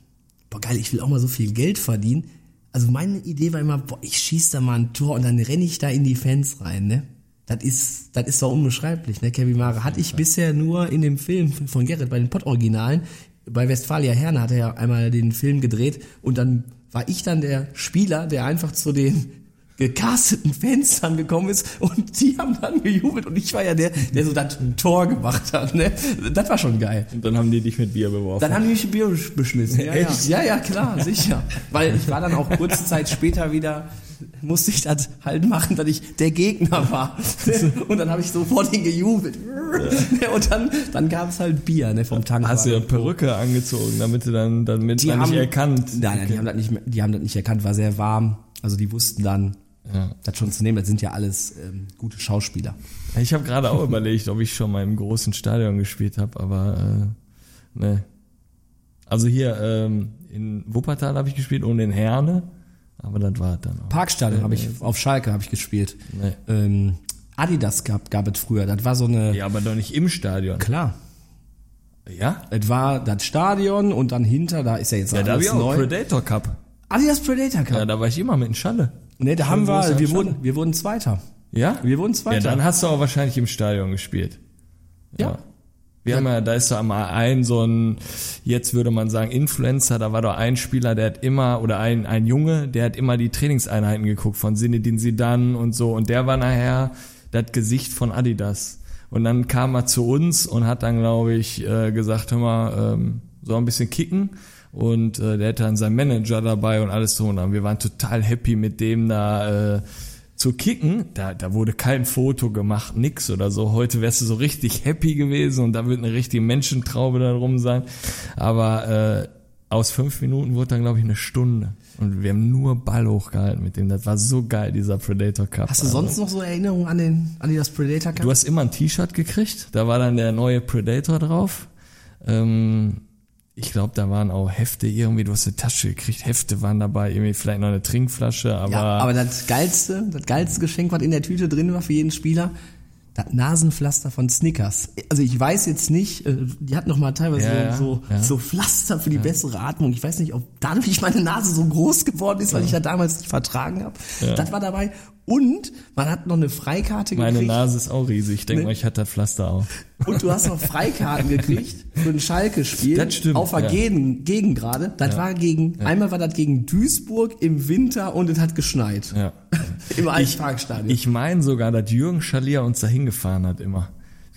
boah geil, ich will auch mal so viel Geld verdienen. Also meine Idee war immer, boah, ich schieß da mal ein Tor und dann renne ich da in die Fans rein, ne? Das ist, das ist doch unbeschreiblich, ne? Kevin Mare hatte ich bisher nur in dem Film von Gerrit bei den Pott-Originalen. Bei Westfalia Herne hat er ja einmal den Film gedreht und dann war ich dann der Spieler, der einfach zu den gecasteten Fans dann gekommen ist und die haben dann gejubelt und ich war ja der, der so das Tor gemacht hat, ne? Das war schon geil. Und dann haben die dich mit Bier beworfen. Dann haben die mich ein Bier beschmissen. Ja, ja. ja, ja, klar, sicher. Weil ich war dann auch kurze Zeit später wieder, musste ich das halt machen, dass ich der Gegner war. Und dann habe ich so vor denen gejubelt. Und dann, dann gab es halt Bier ne, vom Tank. Hast du ja Perücke angezogen, damit du dann damit die man haben, nicht erkannt. Nein, nein, die haben das nicht, die haben das nicht erkannt, war sehr warm. Also die wussten dann, Ja. das schon zu nehmen. Das sind ja alles ähm, gute Schauspieler. Ich habe gerade auch überlegt, ob ich schon mal im großen Stadion gespielt habe, aber äh, ne. Also hier ähm, in Wuppertal habe ich gespielt und in Herne, aber das war dann auch. Parkstadion habe ich auf Schalke habe ich gespielt. Nee. Ähm, Adidas gab, gab es früher. Das war so eine Ja, aber doch nicht im Stadion. klar. Ja? Es war das Stadion und dann hinter, da ist ja jetzt Ja, da habe alles ich auch neu. Predator Cup. Adidas Predator Cup. Ja, da war ich immer mit in Schalle. Ne, da haben wir, wir wurden, wir wurden Zweiter. Ja? Wir wurden Ja, Zweiter. dann hast du auch wahrscheinlich im Stadion gespielt. Ja. Wir haben ja, da ist doch mal ein so ein, jetzt würde man sagen, Influencer, da war doch ein Spieler, der hat immer, oder ein, ein Junge, der hat immer die Trainingseinheiten geguckt von Zinedine Zidane und so und der war nachher das Gesicht von Adidas. Und dann kam er zu uns und hat dann, glaube ich, äh, gesagt, hör mal, ähm, so ein bisschen kicken. Und äh, der hatte dann seinen Manager dabei und alles so. Und dann, wir waren total happy mit dem da äh, zu kicken. Da, da wurde kein Foto gemacht, nix oder so. Heute wärst du so richtig happy gewesen und da wird eine richtige Menschentraube da rum sein. Aber äh, aus fünf Minuten wurde dann, glaube ich, eine Stunde. Und wir haben nur Ball hochgehalten mit dem. Das war so geil, dieser Predator Cup. Hast du sonst noch so Erinnerungen an den Adidas Predator Cup? Du hast immer ein T-Shirt gekriegt, da war dann der neue Predator drauf. Ähm, ich glaube, da waren auch Hefte irgendwie, du hast eine Tasche gekriegt, Hefte waren dabei, irgendwie vielleicht noch eine Trinkflasche, aber, ja, aber das geilste, das geilste Geschenk, was in der Tüte drin war für jeden Spieler, das Nasenpflaster von Snickers. Also ich weiß jetzt nicht, äh, die hatten noch mal teilweise Ja, so, ja. so Pflaster für die bessere Atmung. Ich weiß nicht, ob dadurch meine Nase so groß geworden ist, weil ich das damals nicht vertragen habe. Das war dabei. Und man hat noch eine Freikarte meine gekriegt. Nase ist auch riesig. Ich denke Nee. mal, ich hatte Pflaster auch. Und du hast noch Freikarten gekriegt für ein Schalke-Spiel. Das stimmt, Auf der ja. Gegen, Gegengrade. Das war gegen, einmal war das gegen Duisburg im Winter und es hat geschneit. Ja. Im Altparkstadion. Ich meine sogar, dass Jürgen Schalier uns dahin gefahren hat immer.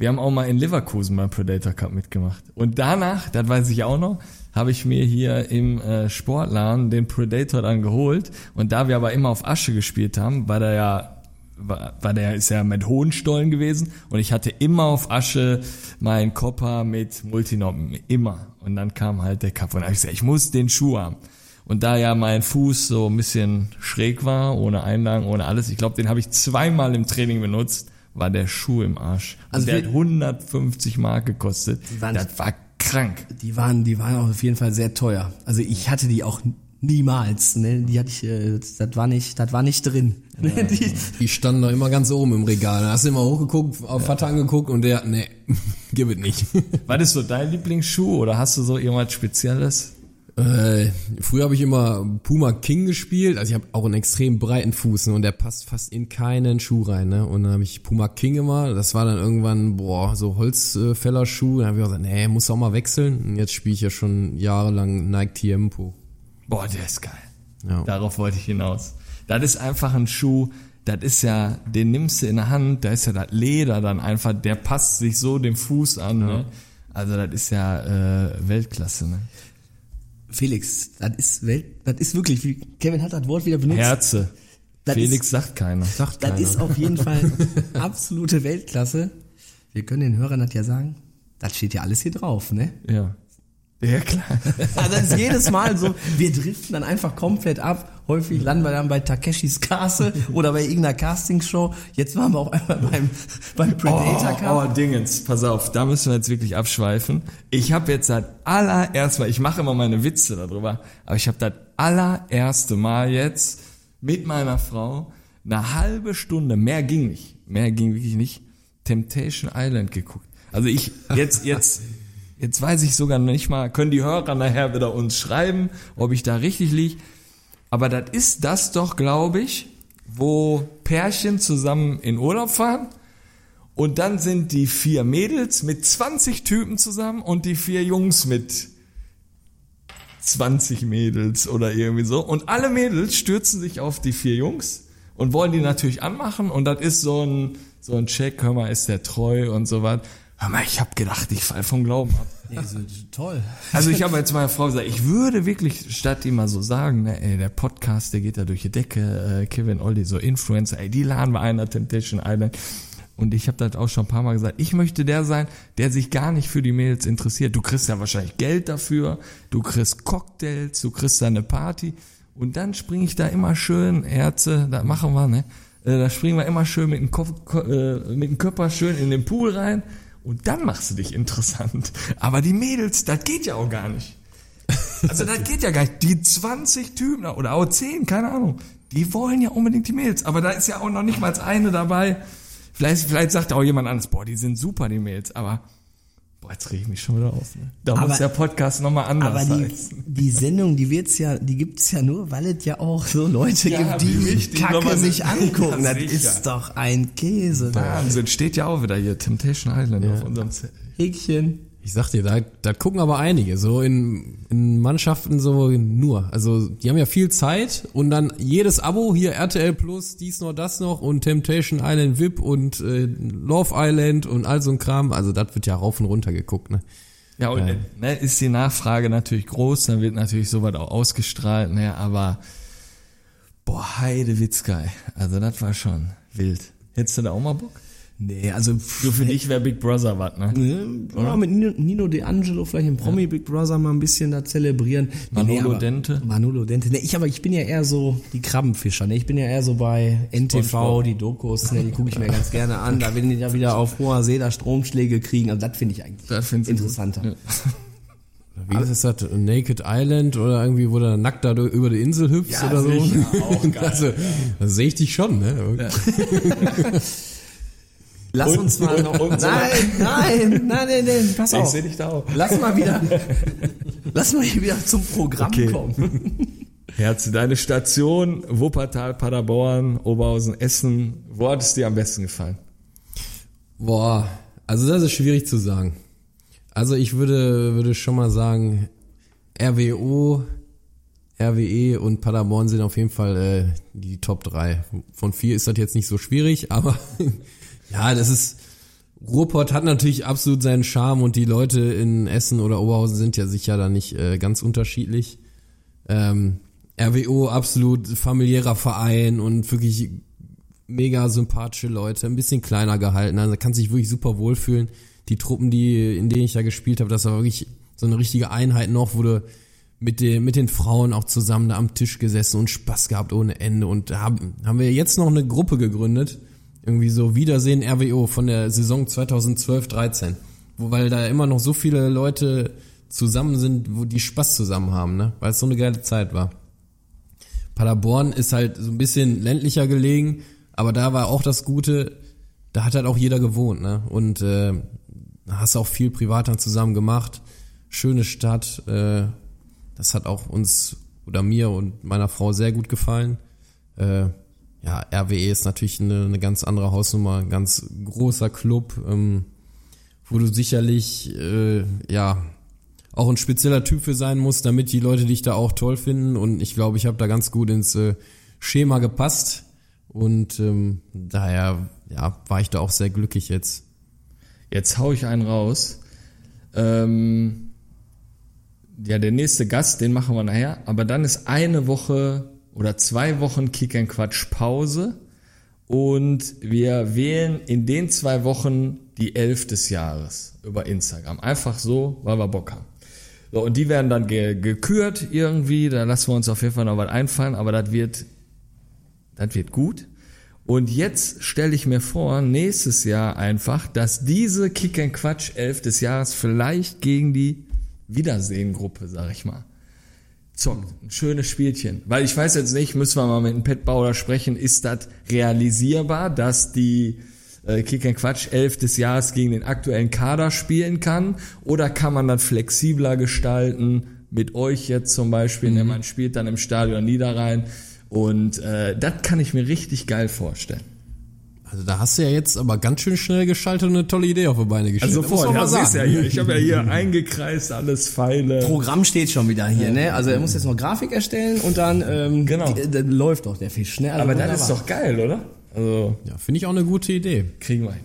Wir haben auch mal in Leverkusen beim Predator Cup mitgemacht. Und danach, das weiß ich auch noch, habe ich mir hier im äh, Sportladen den Predator dann geholt. Und da wir aber immer auf Asche gespielt haben, war der ja war, war der ist ja mit Hohenstollen gewesen und ich hatte immer auf Asche meinen Kopper mit Multinoppen, immer. Und dann kam halt der Cup und da hab ich gesagt, ich muss den Schuh haben. Und da ja mein Fuß so ein bisschen schräg war, ohne Einlagen, ohne alles, ich glaube, den habe ich zweimal im Training benutzt, war der Schuh im Arsch. Also der hat 150 Mark gekostet. waren- Das war krank. Die waren, die waren auch auf jeden Fall sehr teuer. Also ich hatte die auch Niemals, ne? Die hatte ich, äh, das war nicht, das war nicht drin. Die, Die standen da immer ganz oben im Regal. Da hast du immer hochgeguckt, auf Vater angeguckt und der, nee, gib es nicht. Was ist so dein Lieblingsschuh oder hast du so irgendwas Spezielles? Äh, früher habe ich immer Puma King gespielt, also ich habe auch einen extrem breiten Fuß ne, und der passt fast in keinen Schuh rein. Ne? Und dann habe ich Puma King immer, das war dann irgendwann, boah, so Holzfällerschuh. Dann habe ich auch gesagt, nee, muss auch mal wechseln. Und jetzt spiele ich ja schon jahrelang Nike Tiempo. Boah, der ist geil. Ja. Darauf wollte ich hinaus. Das ist einfach ein Schuh, das ist ja, den nimmst du in der Hand, da ist ja das Leder dann einfach, der passt sich so dem Fuß an. Ne? Also das ist ja äh, Weltklasse. Ne? Felix, das ist Welt, das ist wirklich, wie Kevin hat das Wort wieder benutzt. Herze. Das Felix ist- sagt keiner. Sagt Das ist auf jeden Fall absolute Weltklasse. Wir können den Hörern das ja sagen. Das steht ja alles hier drauf, ne? Ja. Ja, klar. Also das ist jedes Mal so, wir driften dann einfach komplett ab. Häufig landen wir dann bei Takeshis Castle oder bei irgendeiner Castingshow. Jetzt waren wir auch einmal beim, beim Predator Cup. Oh, oh, Dingens, pass auf, da müssen wir jetzt wirklich abschweifen. Ich habe jetzt das allererste Mal, ich mache immer meine Witze darüber, aber ich habe das allererste Mal jetzt mit meiner Frau eine halbe Stunde, mehr ging nicht, mehr ging wirklich nicht, Temptation Island geguckt. Also ich, jetzt, jetzt, jetzt weiß ich sogar nicht mal, können die Hörer nachher wieder uns schreiben, ob ich da richtig lieg. Aber das ist das doch, glaube ich, wo Pärchen zusammen in Urlaub fahren und dann sind die vier Mädels mit 20 Typen zusammen und die vier Jungs mit 20 Mädels oder irgendwie so. Und alle Mädels stürzen sich auf die vier Jungs und wollen die natürlich anmachen. Und das ist so ein, so ein Check, hör mal, ist der treu und so was. Hör mal, ich hab gedacht, ich fall vom Glauben ab. Toll. Also ich habe jetzt meiner Frau gesagt, ich würde wirklich, statt immer so sagen, ne, ey, der Podcast, der geht da durch die Decke, äh, Kevin Oldi, so Influencer, ey, die laden wir ein Temptation Island. Und ich habe das auch schon ein paar Mal gesagt, ich möchte der sein, der sich gar nicht für die Mails interessiert. Du kriegst ja wahrscheinlich Geld dafür, du kriegst Cocktails, du kriegst da eine Party. Und dann springe ich da immer schön, Ärzte, da machen wir, ne? Äh, Da springen wir immer schön mit dem, Kopf, ko- äh, mit dem Körper schön in den Pool rein. Und dann machst du dich interessant. Aber die Mädels, das geht ja auch gar nicht. Also das geht ja gar nicht. Die 20 Typen oder auch 10, keine Ahnung, die wollen ja unbedingt die Mails. Aber da ist ja auch noch nicht mal eine dabei. Vielleicht, vielleicht sagt auch jemand anderes, boah, die sind super, die Mails. Aber, boah, jetzt reg ich mich schon wieder auf. Ne? Da Aber- muss der Podcast nochmal anders Aber die, heißen. die Sendung, die wird's ja, die gibt's ja nur, weil es ja auch so Leute Ja, gibt, die mich, die Kacke sich angucken. Ja, das sicher. ist doch ein Käse. Wahnsinn, steht ja auch wieder hier, Temptation Island auf unserem Zettel. Häkchen. Ich sag dir, da, da gucken aber einige, so in, in Mannschaften so nur. Also die haben ja viel Zeit und dann jedes Abo, hier RTL Plus, dies noch, das noch und Temptation Island VIP und äh, Love Island und all so ein Kram. Also das wird ja rauf und runter geguckt, ne? Ja, und Ne, ist die Nachfrage natürlich groß, dann wird natürlich sowas auch ausgestrahlt, ne, aber boah, Heidewitzgeil. Also das war schon wild. Hättest du da auch mal Bock? Nee, also Du für dich wäre Big Brother was, ne? Ne? Ja, mit Nino, Nino De Angelo vielleicht im Promi Big Brother mal ein bisschen da zelebrieren. Nee, Manolo aber- Dente. Manolo Dente. Nee, ich aber ich bin ja eher so die Krabbenfischer. Ne? Ich bin ja eher so bei NTV, SpongeBob. die Dokus, ne? die gucke ich mir ganz gerne an. Da werden die ja wieder auf hoher See da Stromschläge kriegen. Also das finde ich eigentlich Das interessanter. Ja. Wie ist das? Naked Island oder irgendwie, wo du nackt da über die Insel hüpfst Ja, oder so? auch geil. Also, das sehe ich dich schon, ne? Lass uns mal noch. und so- nein, nein, nein, nein, nein, pass Ich auf. sehe dich da auch. Lass mal wieder, lass mal hier wieder zum Programm Okay. kommen. Herz, deine Station, Wuppertal, Paderborn, Oberhausen, Essen, wo hat es dir am besten gefallen? Boah, also das ist schwierig zu sagen. Also ich würde, würde schon mal sagen, RWO, RWE und Paderborn sind auf jeden Fall äh, die Top 3. Von vier ist das jetzt nicht so schwierig, aber ja, das ist, Ruhrpott hat natürlich absolut seinen Charme und die Leute in Essen oder Oberhausen sind ja sicher da nicht äh, ganz unterschiedlich. Ähm, RWO absolut familiärer Verein und wirklich mega sympathische Leute, ein bisschen kleiner gehalten, also kann sich wirklich super wohlfühlen. Die Truppen, die, in denen ich ja gespielt habe, das war wirklich so eine richtige Einheit noch, wurde mit den, mit den Frauen auch zusammen da am Tisch gesessen und Spaß gehabt ohne Ende und da haben, haben wir jetzt noch eine Gruppe gegründet, irgendwie so Wiedersehen RWO von der Saison 2012-13, wo, weil da immer noch so viele Leute zusammen sind, wo die Spaß zusammen haben, ne, weil es so eine geile Zeit war. Paderborn ist halt so ein bisschen ländlicher gelegen, aber da war auch das Gute, da hat halt auch jeder gewohnt, ne? Und äh, hast auch viel privat dann zusammen gemacht. Schöne Stadt, äh, das hat auch uns oder mir und meiner Frau sehr gut gefallen. Äh, ja, RWE ist natürlich eine, eine ganz andere Hausnummer, ein ganz großer Club, ähm, wo du sicherlich äh, ja auch ein spezieller Typ für sein musst, damit die Leute dich da auch toll finden. Und ich glaube, ich habe da ganz gut ins äh, Schema gepasst. Und ähm, daher ja, war ich da auch sehr glücklich jetzt. Jetzt hau ich einen raus. Ähm, ja, der nächste Gast, den machen wir nachher. Aber dann ist eine Woche oder zwei Wochen Kick and Quatsch Pause. Und wir wählen in den zwei Wochen die Elf des Jahres über Instagram. Einfach so, weil wir Bock haben. So, und die werden dann ge gekürt irgendwie. Da lassen wir uns auf jeden Fall noch was einfallen. Aber das wird, das wird gut. Und jetzt stelle ich mir vor, nächstes Jahr einfach, dass diese Kick and Quatsch 11 des Jahres vielleicht gegen die Wiedersehen-Gruppe, sag ich mal, zockt. Ein schönes Spielchen. Weil ich weiß jetzt nicht, müssen wir mal mit dem Pet Bauer sprechen, ist das realisierbar, dass die äh, Kick and Quatsch 11 des Jahres gegen den aktuellen Kader spielen kann? Oder kann man das flexibler gestalten? Mit euch jetzt zum Beispiel, mhm. man spielt dann im Stadion Niederrhein und äh, das kann ich mir richtig geil vorstellen. Also da hast du ja jetzt aber ganz schön schnell geschaltet und eine tolle Idee auf die Beine gestellt. Also sofort, ja, siehst ja hier. Ich habe ja hier eingekreist, alles Pfeile. Programm steht schon wieder hier, ne? Also er muss jetzt noch Grafik erstellen und dann, ähm, genau. Die, dann läuft doch der Fisch, ne? Also aber wunderbar. das ist doch geil, oder? Also ja, finde ich auch eine gute Idee. Kriegen wir hin.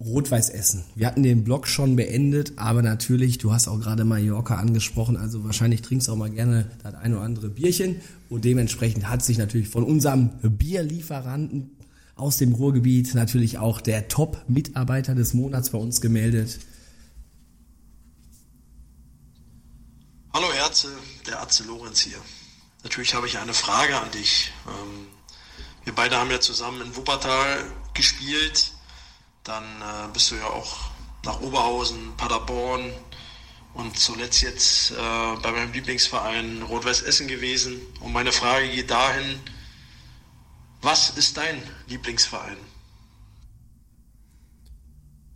Rot-Weiß Essen. Wir hatten den Blog schon beendet, aber natürlich, du hast auch gerade Mallorca angesprochen, also wahrscheinlich trinkst du auch mal gerne das ein oder andere Bierchen und dementsprechend hat sich natürlich von unserem Bierlieferanten aus dem Ruhrgebiet natürlich auch der Top-Mitarbeiter des Monats bei uns gemeldet. Hallo Herze, der Atze Lorenz hier. Natürlich habe ich eine Frage an dich. Ähm, wir beide haben ja zusammen in Wuppertal gespielt dann äh, bist du ja auch nach Oberhausen, Paderborn und zuletzt jetzt äh, bei meinem Lieblingsverein Rot-Weiß Essen gewesen. Und meine Frage geht dahin, was ist dein Lieblingsverein?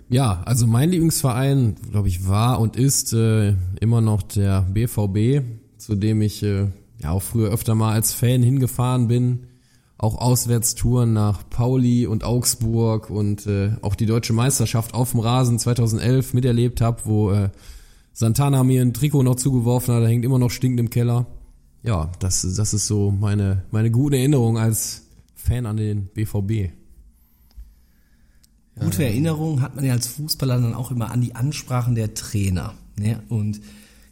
Ja, also mein Lieblingsverein, glaube ich, war und ist äh, immer noch der BVB, zu dem ich äh, ja auch früher öfter mal als Fan hingefahren bin auch Auswärtstouren nach Pauli und Augsburg und äh, auch die deutsche Meisterschaft auf dem Rasen 2011 miterlebt habe, wo äh, Santana mir ein Trikot noch zugeworfen hat, da hängt immer noch stinkend im Keller. Ja, das, das ist so meine, meine gute Erinnerung als Fan an den BVB. Gute Erinnerung hat man ja als Fußballer dann auch immer an die Ansprachen der Trainer. Ne? Und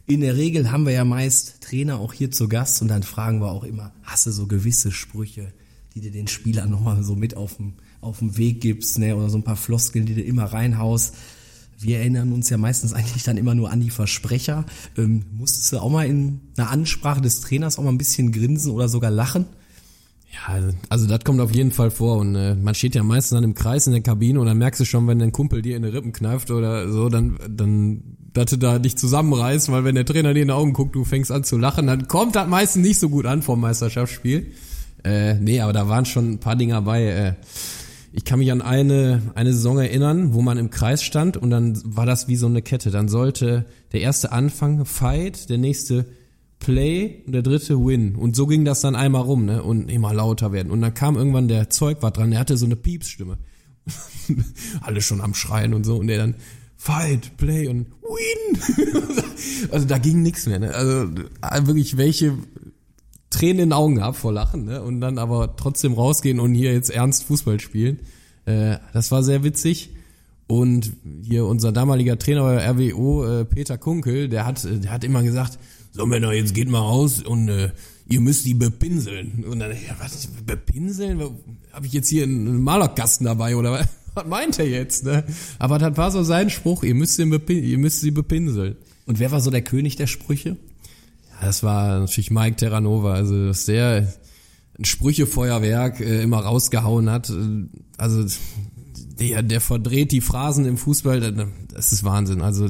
in der Regel haben wir ja meist Trainer auch hier zu Gast und dann fragen wir auch immer, hast du so gewisse Sprüche, die dir den Spielern nochmal so mit auf dem, auf dem Weg gibst, ne? oder so ein paar Floskeln, die du immer reinhaust. Wir erinnern uns ja meistens eigentlich dann immer nur an die Versprecher. Ähm, musstest du auch mal in einer Ansprache des Trainers auch mal ein bisschen grinsen oder sogar lachen? Ja, also das kommt auf jeden Fall vor und äh, man steht ja meistens dann im Kreis in der Kabine und dann merkst du schon, wenn dein Kumpel dir in die Rippen kneift oder so, dann, dann, dass du da dich zusammenreißt, weil wenn der Trainer dir in die Augen guckt, du fängst an zu lachen, dann kommt das meistens nicht so gut an vom Meisterschaftsspiel. Äh, nee, aber da waren schon ein paar Dinger bei. Äh, ich kann mich an eine, eine Saison erinnern, wo man im Kreis stand und dann war das wie so eine Kette. Dann sollte der erste Anfang Fight, der nächste Play und der dritte Win. Und so ging das dann einmal rum, ne? Und immer lauter werden. Und dann kam irgendwann der Zeugwart dran, der hatte so eine Piepsstimme. Alle schon am Schreien und so. Und der dann Fight, Play und Win. also da ging nichts mehr. Ne? Also wirklich welche Tränen in den Augen gehabt vor Lachen, ne? Und dann aber trotzdem rausgehen und hier jetzt ernst Fußball spielen. Äh, das war sehr witzig. Und hier unser damaliger Trainer bei RWO, äh, Peter Kunkel, der hat, der hat immer gesagt, so Männer, jetzt geht mal raus und äh, ihr müsst die bepinseln. Und dann, ja, was, bepinseln? Habe ich jetzt hier einen Malerkasten dabei oder was? Was meint er jetzt, ne? Aber das war so sein Spruch, ihr müsst, ihn ihr müsst sie bepinseln. Und wer war so der König der Sprüche? Das war natürlich Mike Terranova, also dass der ein Sprüchefeuerwerk äh, immer rausgehauen hat. Also der, der verdreht die Phrasen im Fußball, das ist Wahnsinn. Also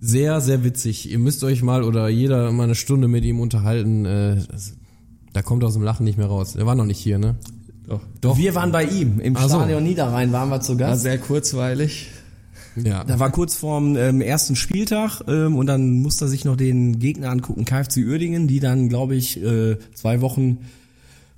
sehr, sehr witzig. Ihr müsst euch mal oder jeder mal eine Stunde mit ihm unterhalten. Äh, Da kommt aus dem Lachen nicht mehr raus. Der war noch nicht hier, ne? Doch. Doch. Wir waren bei ihm. Im Ach so. Stadion Niederrhein waren wir zu War Gast. sehr kurzweilig. Ja. Da war kurz vorm ähm, ersten Spieltag ähm, und dann musste er sich noch den Gegner angucken, KFC Uerdingen, die dann, glaube ich, äh, zwei Wochen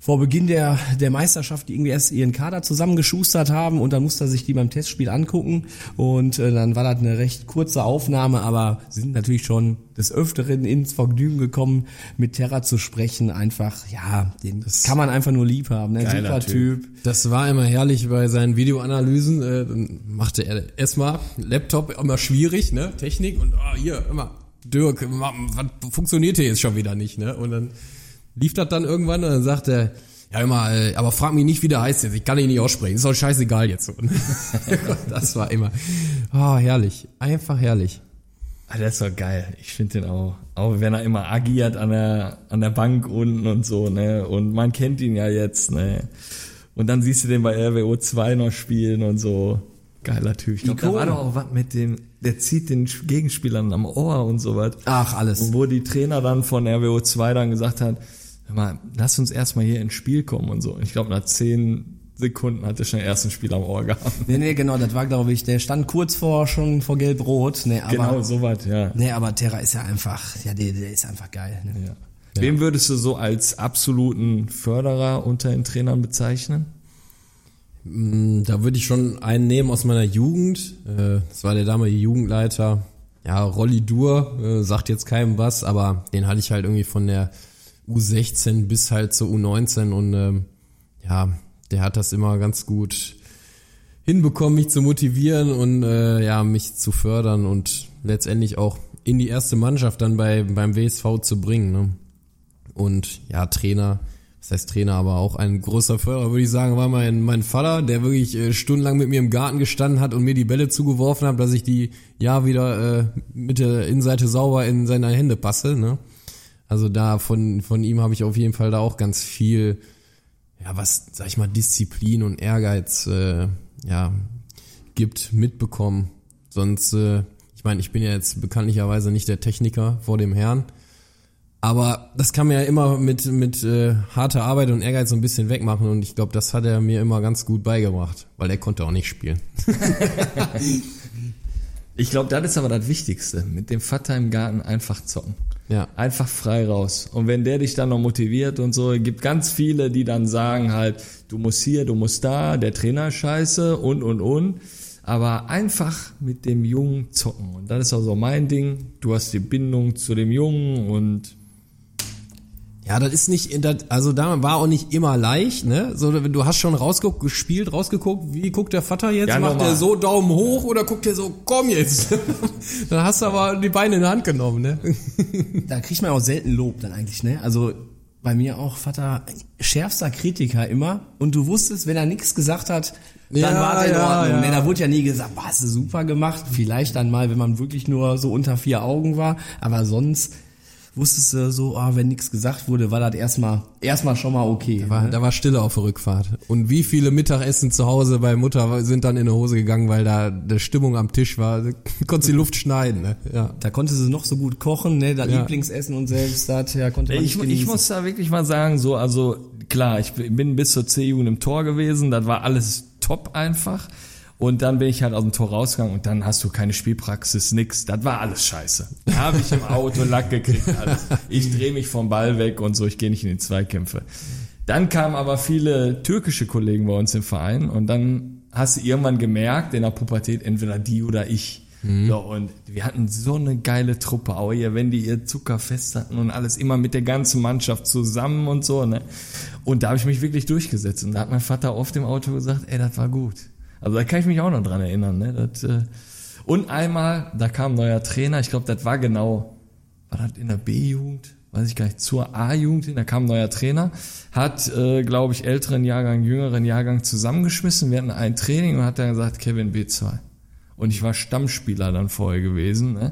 vor Beginn der, der Meisterschaft irgendwie erst ihren Kader zusammengeschustert haben und dann musste er sich die beim Testspiel angucken und äh, dann war das eine recht kurze Aufnahme, aber sie sind natürlich schon des Öfteren ins Vergnügen gekommen, mit Terra zu sprechen. Einfach, ja, den kann man einfach nur lieb haben. Ne? Super Typ. Typ. Das war immer herrlich bei seinen Videoanalysen. Äh, dann machte er erstmal Laptop immer schwierig, ne? Technik und ah, hier immer Dirk, was funktioniert hier jetzt schon wieder nicht, ne? Und dann lief das dann irgendwann und dann sagt er, ja immer, äh, aber frag mich nicht, wie der heißt jetzt. Ich kann ihn nicht aussprechen. Ist doch scheißegal jetzt. Das war immer, ah herrlich, einfach herrlich. Ah, der ist doch geil. Ich finde den auch. Auch wenn er immer agiert an der, an der Bank unten und so, ne? Und man kennt ihn ja jetzt, ne? Und dann siehst du den bei RWO 2 noch spielen und so. Geiler Typ. Ich glaube, da war doch auch was mit dem, der zieht den Gegenspielern am Ohr und so was. Ach, alles. Und wo die Trainer dann von RWO 2 dann gesagt hat, mal, lass uns erstmal hier ins Spiel kommen und so. Und ich glaube, nach zehn Sekunden hatte schon den ersten Spiel am Ohr gehabt. Nee, nee, genau, das war, glaube ich, der stand kurz vor schon vor Gelb-Rot. Nee, aber, Genau, so was, ja. nee, aber Terra ist ja einfach, ja, der, der ist einfach geil. Ne? ja. Wem würdest du so als absoluten Förderer unter den Trainern bezeichnen? Mm, Da würde ich schon einen nehmen aus meiner Jugend. Äh, Das war der damalige Jugendleiter. Ja, Rolli Dur, äh, sagt jetzt keinem was, aber den hatte ich halt irgendwie von der U16 bis halt zur U19 und ähm, ja, der hat das immer ganz gut hinbekommen, mich zu motivieren und äh, ja, mich zu fördern und letztendlich auch in die erste Mannschaft dann bei beim WSV zu bringen. Ne? Und ja, Trainer, das heißt Trainer, aber auch ein großer Förderer, würde ich sagen, war mein, mein Vater, der wirklich äh, stundenlang mit mir im Garten gestanden hat und mir die Bälle zugeworfen hat, dass ich die ja wieder äh, mit der Innenseite sauber in seine Hände passe. Ne? Also da von, von ihm habe ich auf jeden Fall da auch ganz viel, ja, was, sag ich mal, Disziplin und Ehrgeiz äh, ja, gibt, mitbekommen. Sonst, äh, ich meine, ich bin ja jetzt bekanntlicherweise nicht der Techniker vor dem Herrn. Aber das kann man ja immer mit, mit äh, harter Arbeit und Ehrgeiz so ein bisschen wegmachen und ich glaube, das hat er mir immer ganz gut beigebracht, weil er konnte auch nicht spielen. Ich glaube, das ist aber das Wichtigste. Mit dem Vater im Garten einfach zocken. Ja. Einfach frei raus. Und wenn der dich dann noch motiviert und so, gibt ganz viele, die dann sagen halt, du musst hier, du musst da, der Trainer scheiße und, und, und. Aber einfach mit dem Jungen zocken. Und das ist auch so mein Ding. Du hast die Bindung zu dem Jungen und Ja, das ist nicht, das, also da war auch nicht immer leicht, ne? So, du hast schon rausgeguckt, gespielt, rausgeguckt, wie guckt der Vater jetzt? Ja, Macht der so Daumen hoch oder guckt der so, komm jetzt? dann hast du aber die Beine in die Hand genommen, ne? Da kriegt man auch selten Lob dann eigentlich, ne? Also bei mir auch Vater schärfster Kritiker immer und du wusstest, wenn er nichts gesagt hat, dann Ja, war der in ja, Ordnung. ja. Ne, da wurde ja nie gesagt, du super gemacht. Vielleicht dann mal, wenn man wirklich nur so unter vier Augen war, aber sonst wusstest du so, ah, wenn nichts gesagt wurde, war das erstmal erstmal schon mal okay. War, ne? da war Stille auf der Rückfahrt. Und wie viele Mittagessen zu Hause bei Mutter sind dann in die Hose gegangen, weil da die Stimmung am Tisch war. Du konntest die Luft schneiden, ne? Ja. Da konnte sie noch so gut kochen, ne? Das Ja. Lieblingsessen und selbst das ja, konnte man Ich, nicht ich muss da wirklich mal sagen, so, also klar, ich bin bis zur C-Jugend im Tor gewesen, das war alles top einfach. Und dann bin ich halt aus dem Tor rausgegangen und dann hast du keine Spielpraxis, nix. Das war alles scheiße. Da habe ich im Auto Lack gekriegt, alles. Ich drehe mich vom Ball weg und so, ich gehe nicht in die Zweikämpfe. Dann kamen aber viele türkische Kollegen bei uns im Verein und dann hast du irgendwann gemerkt, in der Pubertät, entweder die oder ich. So, und wir hatten so eine geile Truppe, auch hier, wenn die ihr Zuckerfest hatten und alles immer mit der ganzen Mannschaft zusammen und so, ne. Und da habe ich mich wirklich durchgesetzt. Und da hat mein Vater oft im Auto gesagt, ey, das war gut. Also da kann ich mich auch noch dran erinnern, ne. Das, äh und einmal, da kam ein neuer Trainer, ich glaube, das war genau, war das in der B-Jugend? Weiß ich gar nicht, zur A-Jugend hin, da kam ein neuer Trainer, hat, äh, glaube ich, älteren Jahrgang, jüngeren Jahrgang zusammengeschmissen. Wir hatten ein Training und hat dann gesagt, Kevin B2. Und ich war Stammspieler dann vorher gewesen. Ne?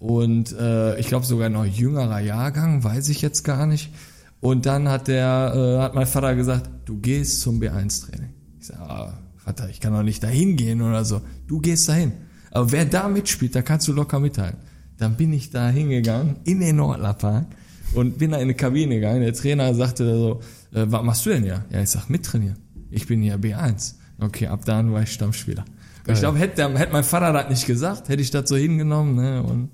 Und äh, ich glaube sogar noch jüngerer Jahrgang, weiß ich jetzt gar nicht. Und dann hat der, äh, hat mein Vater gesagt, du gehst zum B1-Training. Ich sage, ah, Vater, ich kann doch nicht dahin gehen oder so. Du gehst dahin. Aber wer da mitspielt, da kannst du locker mitteilen. Dann bin ich da hingegangen in den Nordlerpark und bin da in eine Kabine gegangen. Der Trainer sagte so, äh, was machst du denn hier? Ja, ich sag, mittrainieren. Ich bin hier B1. Okay, ab dann war ich Stammspieler. Ich glaube, hätte, hätte mein Vater das nicht gesagt, hätte ich das so hingenommen, ne? Und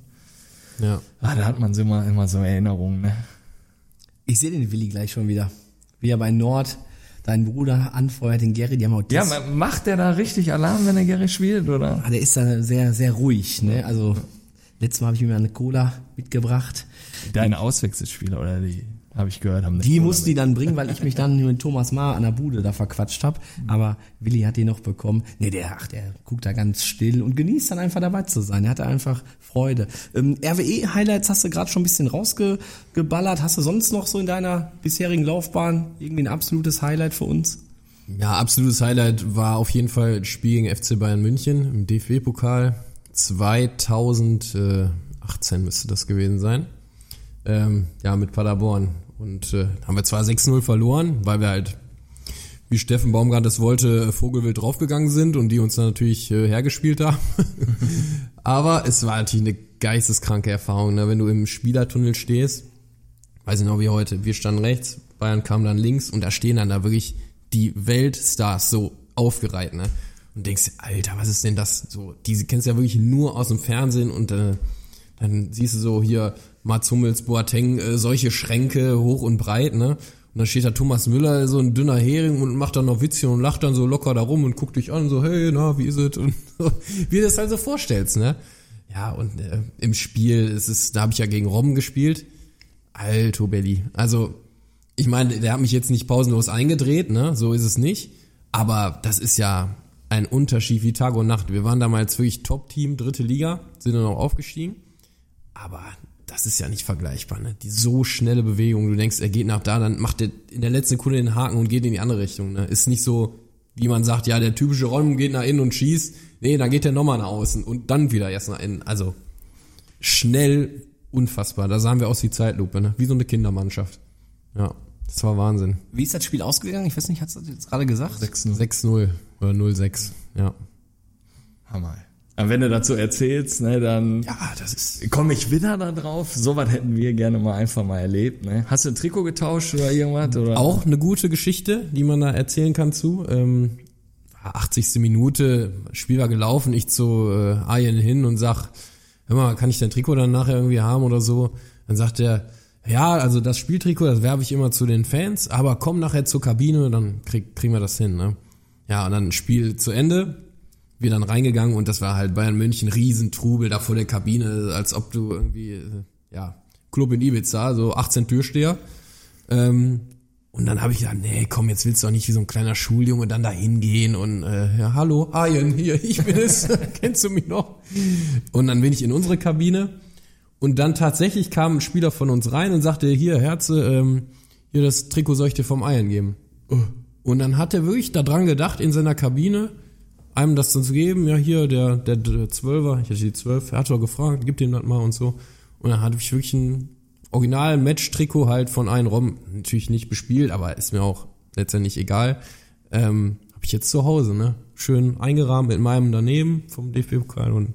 Ja. ah, da hat man so immer, immer so Erinnerungen, ne? Ich sehe den Willi gleich schon wieder. Wie er bei Nord deinen Bruder anfeuert, den Gary, die haben auch Ja, ma- macht der da richtig Alarm, wenn der Gary spielt, oder? Ah, der ist da sehr, sehr ruhig, ne? Also, letztes Mal habe ich mir eine Cola mitgebracht. Deine Auswechselspieler, oder die, habe ich gehört, haben Die musste die dann bringen, weil ich mich dann mit Thomas Maar an der Bude da verquatscht habe. Aber Willi hat die noch bekommen. Nee, der, ach, der guckt da ganz still und genießt dann einfach dabei zu sein. Er hatte einfach Freude. Ähm, RWE-Highlights hast du gerade schon ein bisschen rausgeballert. Hast du sonst noch so in deiner bisherigen Laufbahn irgendwie ein absolutes Highlight für uns? Ja, absolutes Highlight war auf jeden Fall das Spiel gegen FC Bayern München im DFB-Pokal. 2018 müsste das gewesen sein. Ähm, ja, mit Paderborn. Und äh, haben wir zwar 6-0 verloren, weil wir halt, wie Steffen Baumgart es wollte, Vogelwild draufgegangen sind und die uns dann natürlich äh, hergespielt haben. Aber es war natürlich eine geisteskranke Erfahrung, ne? wenn du im Spielertunnel stehst. Weiß ich noch wie heute. Wir standen rechts, Bayern kam dann links und da stehen dann da wirklich die Weltstars so aufgereiht, ne? Und denkst, Alter, was ist denn das? So, diese kennst du ja wirklich nur aus dem Fernsehen und äh, dann siehst du so hier Mats Hummels, Boateng, äh, solche Schränke hoch und breit, ne? Und dann steht da Thomas Müller, so ein dünner Hering und macht dann noch Witzchen und lacht dann so locker da rum und guckt dich an, so, hey, na, wie ist es? Und so, wie du das halt so vorstellst, ne? Ja, und äh, im Spiel, es ist, da habe ich ja gegen Robben gespielt. Alto Belli. Also, ich meine, der hat mich jetzt nicht pausenlos eingedreht, ne? So ist es nicht. Aber das ist ja ein Unterschied wie Tag und Nacht. Wir waren damals wirklich Top-Team, dritte Liga, sind dann auch aufgestiegen. Aber das ist ja nicht vergleichbar, ne? Die so schnelle Bewegung. Du denkst, er geht nach da, dann macht er in der letzten Sekunde den Haken und geht in die andere Richtung, ne? Ist nicht so, wie man sagt, ja, der typische Räum geht nach innen und schießt. Nee, dann geht er nochmal nach außen und dann wieder erst nach innen. Also, schnell, unfassbar. Da sahen wir aus wie Zeitlupe, ne? Wie so eine Kindermannschaft. Ja, das war Wahnsinn. Wie ist das Spiel ausgegangen? Ich weiß nicht, hast du das jetzt gerade gesagt? 6-0 oder 0-6, ja. Hammer. Aber wenn du dazu erzählst, ne, dann Ja, das ist. komme ich wieder da drauf. So was hätten wir gerne mal einfach mal erlebt. Ne? Hast du ein Trikot getauscht oder irgendwas? Oder? Auch eine gute Geschichte, die man da erzählen kann zu. Ähm, 80. Minute, Spiel war gelaufen, ich zu äh, Arjen hin und sag, hör mal, kann ich dein Trikot dann nachher irgendwie haben oder so? Dann sagt er, ja, also das Spieltrikot, das werbe ich immer zu den Fans, aber komm nachher zur Kabine, dann krieg, kriegen wir das hin. Ne? Ja, und dann Spiel zu Ende, wir dann reingegangen und das war halt Bayern München, Riesentrubel da vor der Kabine, als ob du irgendwie, äh, ja, Club in Ibiza, so 18 Türsteher. Ähm, und dann habe ich gedacht, nee, komm, jetzt willst du doch nicht wie so ein kleiner Schuljunge dann da hingehen und äh, ja, hallo, Arjen, hier, ich bin es, kennst du mich noch? Und dann bin ich in unsere Kabine und dann tatsächlich kam ein Spieler von uns rein und sagte, hier, Herze, ähm, hier das Trikot soll ich dir vom Arjen geben. Und dann hat er wirklich daran gedacht, in seiner Kabine einem das zu geben, ja hier, der, der, der Zwölfer, ich hatte die Zwölf, er hat doch gefragt, gib dem das mal und so. Und dann hatte ich wirklich ein original Match-Trikot halt von einem Rom, natürlich nicht bespielt, aber ist mir auch letztendlich egal. Ähm, habe ich jetzt zu Hause, ne? Schön eingerahmt mit meinem daneben vom DFB-Pokal und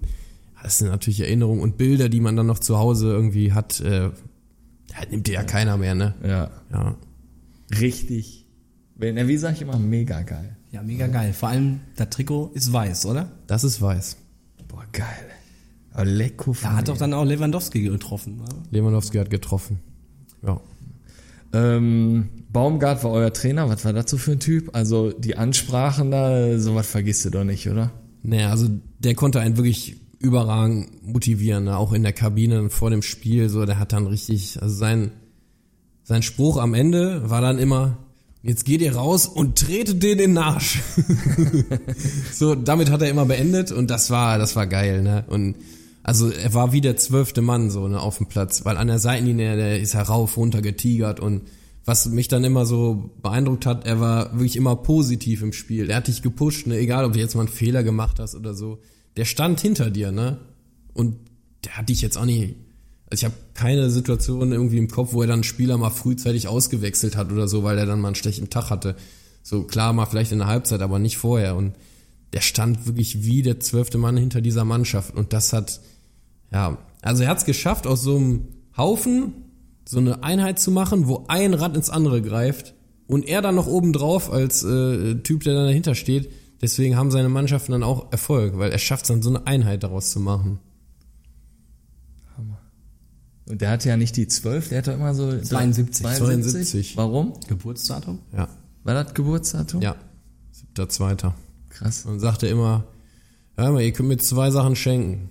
das sind natürlich Erinnerungen und Bilder, die man dann noch zu Hause irgendwie hat, äh, ja, nimmt dir ja keiner mehr, ne? Ja, Ja. richtig. Wenn- Wie sag ich immer, mega geil. Ja, mega geil. Vor allem, das Trikot ist weiß, oder? Das ist weiß. Boah, geil. Aber lecko Da hat doch dann auch Lewandowski getroffen. Ne? Lewandowski hat getroffen. Ja. Ähm, Baumgart war euer Trainer, was war dazu für ein Typ? Also die Ansprachen da, sowas vergisst du doch nicht, oder? Naja, also der konnte einen wirklich überragend motivieren, ne? auch in der Kabine vor dem Spiel, so, der hat dann richtig, also sein, sein Spruch am Ende war dann immer, jetzt geht ihr raus und tretet den in den Arsch. so, damit hat er immer beendet und das war, das war geil, ne, und also er war wie der zwölfte Mann so ne, auf dem Platz, weil an der Seitenlinie, der ist herauf, runter getigert und was mich dann immer so beeindruckt hat, er war wirklich immer positiv im Spiel. Er hat dich gepusht, ne, egal ob du jetzt mal einen Fehler gemacht hast oder so. Der stand hinter dir, ne? Und der hat dich jetzt auch nicht. Also ich habe keine Situation irgendwie im Kopf, wo er dann einen Spieler mal frühzeitig ausgewechselt hat oder so, weil er dann mal einen schlechten Tag hatte. So klar, mal vielleicht in der Halbzeit, aber nicht vorher. Und der stand wirklich wie der zwölfte Mann hinter dieser Mannschaft. Und das hat, ja, also er hat es geschafft, aus so einem Haufen so eine Einheit zu machen, wo ein Rad ins andere greift und er dann noch oben drauf als äh, Typ, der dann dahinter steht. Deswegen haben seine Mannschaften dann auch Erfolg, weil er schafft es dann so eine Einheit daraus zu machen. Und der hatte ja nicht die 12, der hatte immer so 72. 72. Warum? Geburtsdatum? Ja, War das Geburtsdatum? ja. Siebter, zweiter. Krass. Und sagte immer, hör mal, ihr könnt mir zwei Sachen schenken.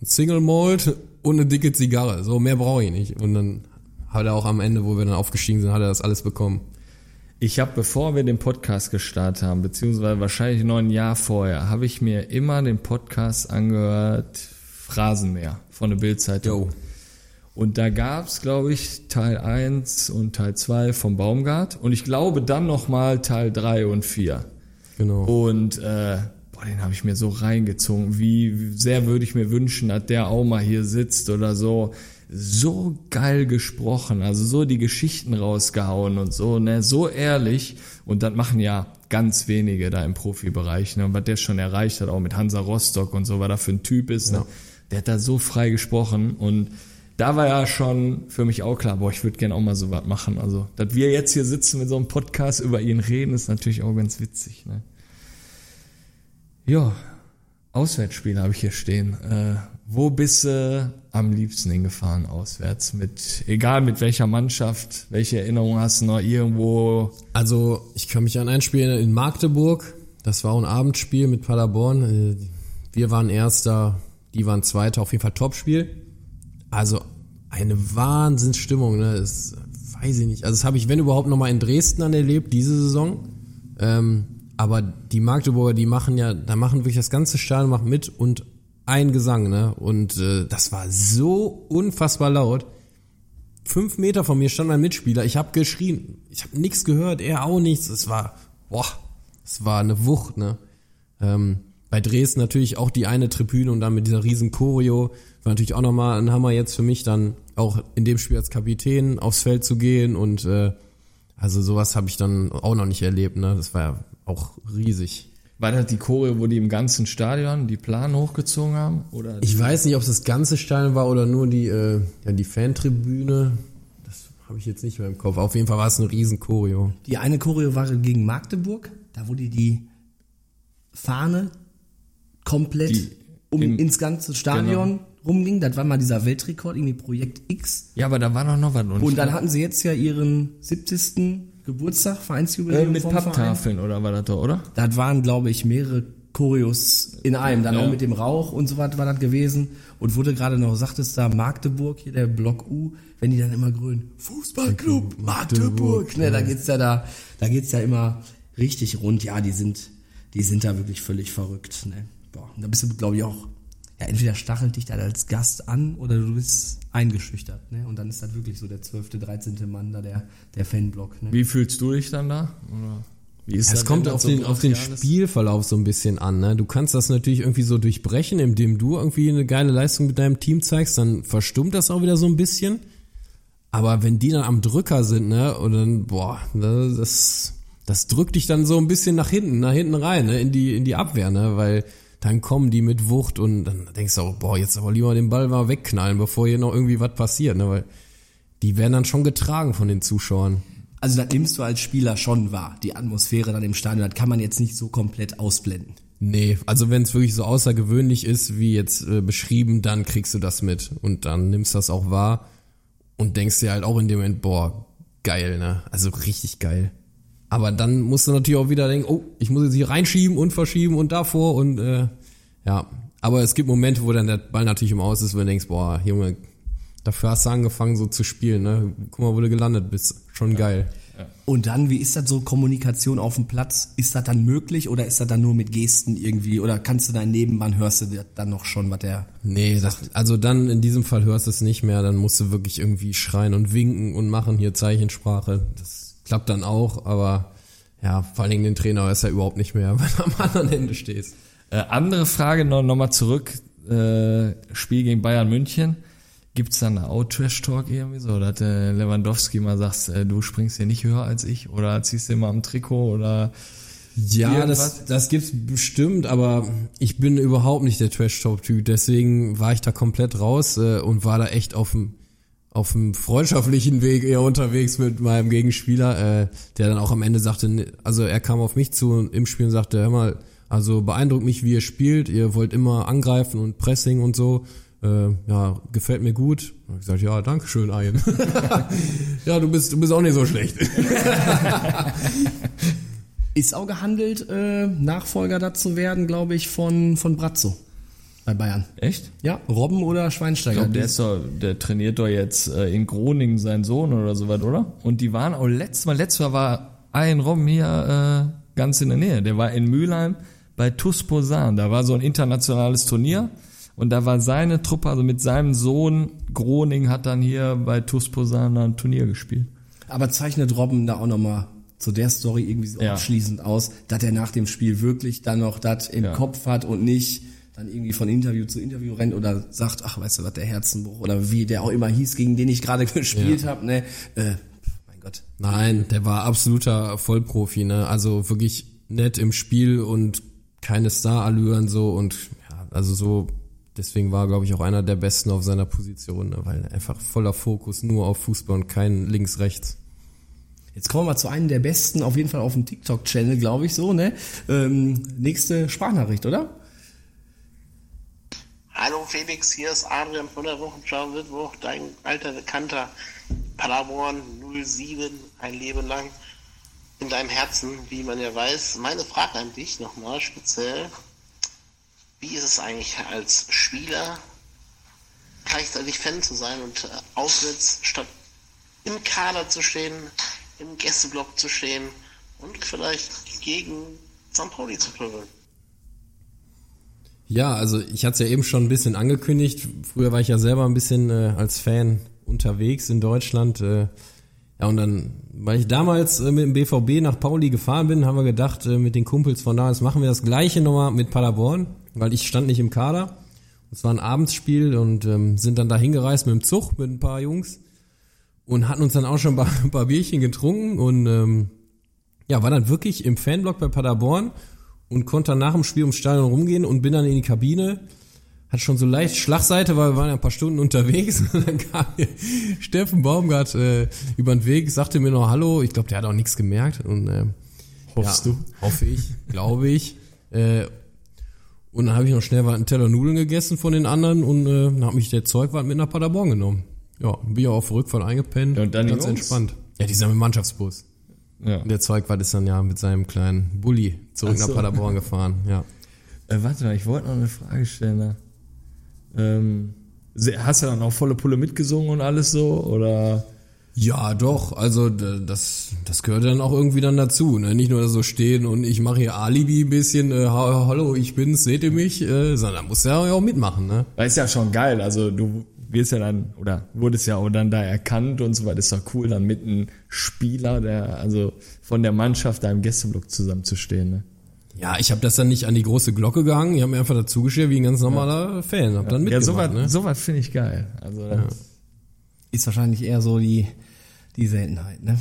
Ein Single Malt und eine dicke Zigarre. So, mehr brauche ich nicht. Und dann hat er auch am Ende, wo wir dann aufgestiegen sind, hat er das alles bekommen. Ich habe, bevor wir den Podcast gestartet haben, beziehungsweise wahrscheinlich noch ein Jahr vorher, habe ich mir immer den Podcast angehört, Phrasenmeer von der Bildzeitung. Und da gab's, glaube ich, Teil 1 und Teil 2 vom Baumgart und ich glaube dann nochmal Teil 3 und 4. Genau. Und äh, boah, den habe ich mir so reingezogen. Wie sehr würde ich mir wünschen, dass der auch mal hier sitzt oder so. So geil gesprochen, also so die Geschichten rausgehauen und so, ne, so ehrlich. Und das machen ja ganz wenige da im Profibereich, ne, und was der schon erreicht hat, auch mit Hansa Rostock und so, was da für ein Typ ist, ne, der hat da so frei gesprochen und da war ja schon für mich auch klar, boah, ich würde gerne auch mal so was machen. Also, dass wir jetzt hier sitzen mit so einem Podcast über ihn reden, ist natürlich auch ganz witzig. Ne? Ja, Auswärtsspiel habe ich hier stehen. Äh, wo bist du am liebsten hingefahren auswärts? Mit, egal mit welcher Mannschaft, welche Erinnerungen hast du noch irgendwo? Also, ich kann mich an ein Spiel in Magdeburg. Das war ein Abendspiel mit Paderborn. Äh, Wir waren Erster, die waren Zweiter, auf jeden Fall Topspiel. Also, eine Wahnsinnsstimmung, ne? Das weiß ich nicht. Also, das habe ich, wenn überhaupt, nochmal in Dresden dann erlebt, diese Saison. Ähm, aber die Magdeburger, die machen ja, da machen wirklich das ganze Stadion macht mit und ein Gesang, ne? Und äh, das war so unfassbar laut. Fünf Meter von mir stand mein Mitspieler. Ich habe geschrien. Ich habe nichts gehört, er auch nichts. Es war, boah, es war eine Wucht, ne? Ähm, bei Dresden natürlich auch die eine Tribüne und dann mit dieser riesen Choreo war natürlich auch nochmal ein Hammer jetzt für mich dann auch in dem Spiel als Kapitän aufs Feld zu gehen und äh, also sowas habe ich dann auch noch nicht erlebt, ne? Das war ja auch riesig. War das die Choreo, wo die im ganzen Stadion die Planen hochgezogen haben? Oder Ich weiß nicht, ob es das ganze Stadion war oder nur die, äh, ja, die Fantribüne. Das habe ich jetzt nicht mehr im Kopf. Auf jeden Fall war es ein riesen Choreo. Die eine Choreo war gegen Magdeburg, da wurde die Fahne komplett Die um im- ins ganze Stadion rumging. Das war mal dieser Weltrekord, irgendwie Projekt X. ja, aber da war doch noch was. Und dann hatten sie jetzt ja ihren 70. Geburtstag, äh, Vereinsjubiläum mit vom Verein. Papptafeln oder war das doch, oder? Das waren, glaube ich, mehrere Choreos in einem. Dann Ja. auch mit dem Rauch und so was war das gewesen. Und wurde gerade noch, sagtest da, Magdeburg, hier der Block U, wenn die dann immer grün, Fußballclub Magdeburg. Ne, da geht's ja da, da geht's ja immer richtig rund. Ja, die sind, die sind da wirklich völlig verrückt. Ne? Boah, und da bist du, glaube ich, auch, ja, entweder stachelt dich da als Gast an oder du bist eingeschüchtert. Ne? Und dann ist das wirklich so der 12., 13. Mann da, der, der Fanblock. Ne? Wie fühlst du dich dann da? Oder wie ist Es das, kommt auf so den, auf den? Spielverlauf so ein bisschen an. Ne? Du kannst das natürlich irgendwie so durchbrechen, indem du irgendwie eine geile Leistung mit deinem Team zeigst, dann verstummt das auch wieder so ein bisschen. Aber wenn die dann am Drücker sind, ne, und dann, boah, ne, das, das drückt dich dann so ein bisschen nach hinten, nach hinten rein, ne, in die, in die Abwehr, ne, weil dann kommen die mit Wucht und dann denkst du auch, boah, jetzt aber lieber den Ball mal wegknallen, bevor hier noch irgendwie was passiert, ne, weil die werden dann schon getragen von den Zuschauern. Also das nimmst du als Spieler schon wahr, die Atmosphäre dann im Stadion, das kann man jetzt nicht so komplett ausblenden. Nee, also wenn es wirklich so außergewöhnlich ist, wie jetzt äh, beschrieben, dann kriegst du das mit und dann nimmst du das auch wahr und denkst dir halt auch in dem Moment, boah, geil, ne? Also richtig geil. Aber dann musst du natürlich auch wieder denken, oh, ich muss jetzt hier reinschieben und verschieben und davor und äh, ja. Aber es gibt Momente, wo dann der Ball natürlich im Aus ist, wo du denkst, boah, Junge, dafür hast du angefangen so zu spielen, ne? Guck mal, wo du gelandet bist. Schon geil. Und dann, wie ist das so, Kommunikation auf dem Platz? Ist das dann möglich oder ist das dann nur mit Gesten irgendwie? Oder kannst du deinen Nebenmann, hörst du dann noch schon, was der... Nee, das, also dann in diesem Fall hörst du es nicht mehr, dann musst du wirklich irgendwie schreien und winken und machen hier Zeichensprache. Das klappt dann auch, aber ja, vor allen Dingen den Trainer du ja überhaupt nicht mehr, wenn du am anderen Ende stehst. Äh, andere Frage noch, noch mal zurück. Äh, Spiel gegen Bayern München. Gibt's da eine Out-Trash-Talk irgendwie so? Dass äh, Lewandowski mal sagst, äh, du springst hier nicht höher als ich oder ziehst dir mal am Trikot oder Ja, Irgendwas? das, das gibt's bestimmt, aber ich bin überhaupt nicht der Trash-Talk-Typ, deswegen war ich da komplett raus äh, und war da echt auf dem auf einem freundschaftlichen Weg eher unterwegs mit meinem Gegenspieler, äh, der dann auch am Ende sagte, also er kam auf mich zu im Spiel und sagte, hör mal, also beeindruckt mich, wie ihr spielt, ihr wollt immer angreifen und Pressing und so. Äh, ja, gefällt mir gut. Und ich gesagt, ja, danke schön, Ian. ja, du bist, du bist auch nicht so schlecht. Ist auch gehandelt, äh, Nachfolger dazu werden, glaube ich, von, von Brazzo bei Bayern. Echt? Ja, Robben oder Ich Schweinsteiger. glaub, der, ist doch, der trainiert doch jetzt äh, in Groningen seinen Sohn oder sowas, oder? Und die waren auch letztes Mal, letztes Mal war ein Robben hier äh, ganz in der Nähe. Der war in Mülheim bei TuS Posan. Da war so ein internationales Turnier. Und da war seine Truppe, also mit seinem Sohn Groningen, hat dann hier bei TuS Posan ein Turnier gespielt. Aber zeichnet Robben da auch nochmal zu der Story irgendwie so Ja. abschließend aus, dass er nach dem Spiel wirklich dann noch das im Ja. Kopf hat und nicht dann irgendwie von Interview zu Interview rennt oder sagt, ach, weißt du was, der Herzenbruch oder wie der auch immer hieß, gegen den ich gerade gespielt habe, ne? Äh, mein Gott. Nein, der war absoluter Vollprofi, ne? Also wirklich nett im Spiel und keine Starallüren so und ja, also so deswegen war glaube ich auch einer der besten auf seiner Position, ne? weil einfach voller Fokus nur auf Fußball und kein links rechts. Jetzt kommen wir mal zu einem der besten, auf jeden Fall auf dem TikTok-Channel, glaube ich, so, ne? Ähm, nächste Sprachnachricht, oder? Hallo Felix, hier ist Adrian von der Wochenschau Mittwoch, dein alter Bekannter Paderborn 07, ein Leben lang in deinem Herzen, wie man ja weiß. Meine Frage an dich nochmal speziell, wie ist es eigentlich als Spieler gleichzeitig Fan zu sein und äh, auswärts statt im Kader zu stehen, im Gästeblock zu stehen und vielleicht gegen St. Pauli zu pöbeln? Ja, also ich hatte es ja eben schon ein bisschen angekündigt. Früher war ich ja selber ein bisschen äh, als Fan unterwegs in Deutschland. Äh, ja, und dann, weil ich damals äh, mit dem BVB nach Pauli gefahren bin, haben wir gedacht, äh, mit den Kumpels von damals machen wir das gleiche nochmal mit Paderborn, weil ich stand nicht im Kader. Es war ein Abendsspiel und ähm, sind dann da hingereist mit dem Zug mit ein paar Jungs und hatten uns dann auch schon ein paar, ein paar Bierchen getrunken und ähm, ja, war dann wirklich im Fanblock bei Paderborn und konnte dann nach dem Spiel ums Stadion rumgehen und bin dann in die Kabine. Hat schon so leicht Schlagseite, weil wir waren ja ein paar Stunden unterwegs. Und dann kam mir Steffen Baumgart äh, über den Weg, sagte mir noch Hallo. Ich glaube, der hat auch nichts gemerkt. Und, äh, Hoffst ja, du? Hoffe ich, glaube ich. Äh, und dann habe ich noch schnell einen Teller Nudeln gegessen von den anderen und äh, dann hat mich der Zeugwart mit nach Paderborn genommen. Ja, bin auch auf Rückfall eingepennt. Ja, und dann ganz entspannt. Ja, die sind mit Mannschaftsbus. Ja. Der Zeugwart ist dann ja mit seinem kleinen Bulli zurück so. nach Paderborn gefahren. Ja. Äh, warte mal, ich wollte noch eine Frage stellen. Da. Ähm, hast du dann auch volle Pulle mitgesungen und alles so? Oder? Ja, doch. Also das, das gehört dann auch irgendwie dann dazu. Ne? Nicht nur so stehen und ich mache hier Alibi ein bisschen, äh, ha- hallo, ich bin's, seht ihr mich? Äh, sondern muss ja auch mitmachen. Ne? Weil ist ja schon geil. Also du wirst ja dann, oder wurdest ja auch dann da erkannt und so weiter. Ist doch cool, dann mit einem Spieler, der, also von der Mannschaft da im Gästeblock zusammenzustehen. Ne? Ja, ich habe das dann nicht an die große Glocke gehangen. Ich habe mir einfach dazugestellt wie ein ganz normaler Fan. Hab dann Ja, mitgemacht. sowas ne? sowas finde ich geil. Also ja, Ist wahrscheinlich eher so die, die Seltenheit, ne?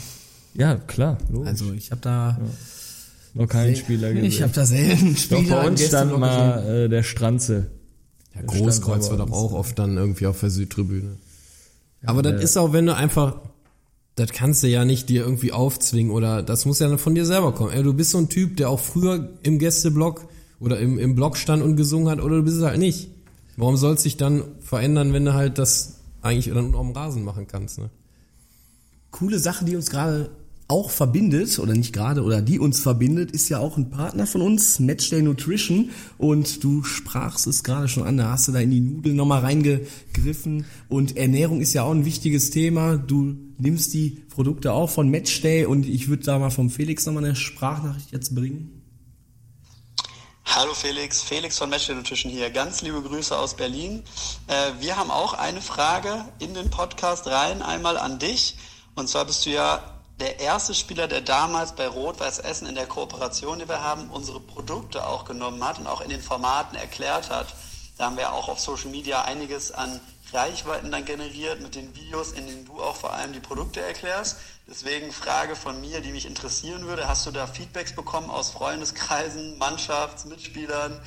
ja klar. Logisch. Also ich habe da noch keinen Spieler gesehen. ich habe da selten doch Spieler bei im uns stand mal äh, der Stranze. Ja, Der Großkreuz war doch auch oft dann irgendwie auf der Südtribüne. Aber das ist auch, wenn du einfach, das kannst du ja nicht dir irgendwie aufzwingen oder das muss ja von dir selber kommen. Ey, du bist so ein Typ, der auch früher im Gästeblock oder im, im Block stand und gesungen hat oder du bist es halt nicht. Warum soll es sich dann verändern, wenn du halt das eigentlich dann auf dem Rasen machen kannst, ne? coole Sache, die uns gerade auch verbindet, oder nicht gerade, oder die uns verbindet, ist ja auch ein Partner von uns, Matchday Nutrition. Und du sprachst es gerade schon an, da hast du da in die Nudeln nochmal reingegriffen. Und Ernährung ist ja auch ein wichtiges Thema. Du nimmst die Produkte auch von Matchday und ich würde da mal vom Felix nochmal eine Sprachnachricht jetzt bringen. Hallo Felix, Felix von Match Nutrition hier. Ganz liebe Grüße aus Berlin. Äh, wir haben auch eine Frage in den Podcast rein, einmal an dich. Und zwar bist du ja der erste Spieler, der damals bei Rot-Weiß Essen in der Kooperation, die wir haben, unsere Produkte auch genommen hat und auch in den Formaten erklärt hat. Da haben wir auch auf Social Media einiges an Reichweiten dann generiert mit den Videos, in denen du auch vor allem die Produkte erklärst. Deswegen Frage von mir, die mich interessieren würde. Hast du da Feedbacks bekommen aus Freundeskreisen, Mannschafts-, Mitspielern?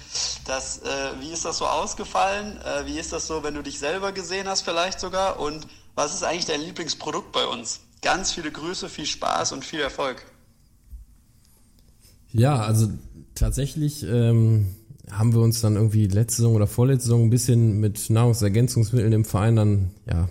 Das, äh, wie ist das so ausgefallen? Äh, wie ist das so, wenn du dich selber gesehen hast vielleicht sogar? Und was ist eigentlich dein Lieblingsprodukt bei uns? Ganz viele Grüße, viel Spaß und viel Erfolg. Ja, also tatsächlich ähm, haben wir uns dann irgendwie letzte Saison oder vorletzte Saison ein bisschen mit Nahrungsergänzungsmitteln im Verein dann ja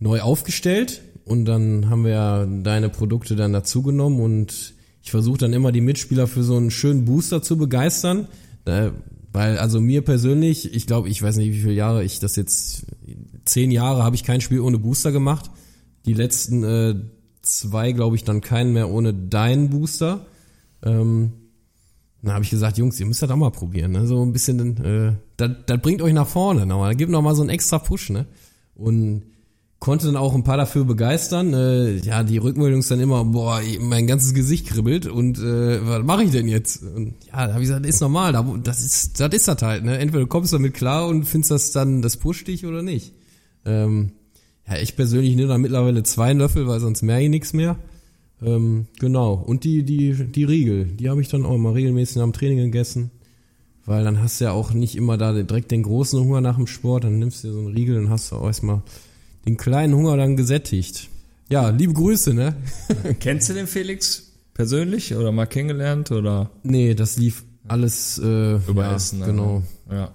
neu aufgestellt. Und dann haben wir deine Produkte dann dazugenommen. Und ich versuche dann immer die Mitspieler für so einen schönen Booster zu begeistern, weil also mir persönlich, ich glaube, ich weiß nicht, wie viele Jahre ich das jetzt, zehn Jahre habe ich kein Spiel ohne Booster gemacht, die letzten äh, zwei glaube ich dann keinen mehr ohne deinen Booster. Ähm, dann habe ich gesagt, Jungs, ihr müsst das auch mal probieren, ne? so ein bisschen, äh, das, das bringt euch nach vorne, nochmal. da gibt noch mal so einen extra Push, ne? Und konnte dann auch ein paar dafür begeistern. Äh, ja, die Rückmeldung ist dann immer, boah, mein ganzes Gesicht kribbelt und äh, was mache ich denn jetzt? Und ja, da habe ich gesagt, das ist normal, das ist das ist das halt, ne? Entweder du kommst damit klar und findest das dann, das pusht dich oder nicht. Ähm, ja, ich persönlich nehme da mittlerweile zwei Löffel, weil sonst merke ich nichts mehr. Ähm, genau. Und die, die, die Riegel, die habe ich dann auch mal regelmäßig am Training gegessen. Weil dann hast du ja auch nicht immer da direkt den großen Hunger nach dem Sport, dann nimmst du dir so einen Riegel und hast du auch erstmal den kleinen Hunger dann gesättigt. Ja, liebe Grüße, ne? Kennst du den Felix persönlich oder mal kennengelernt oder? Nee, das lief alles äh, Über ja, Essen, ne? Genau. Ja.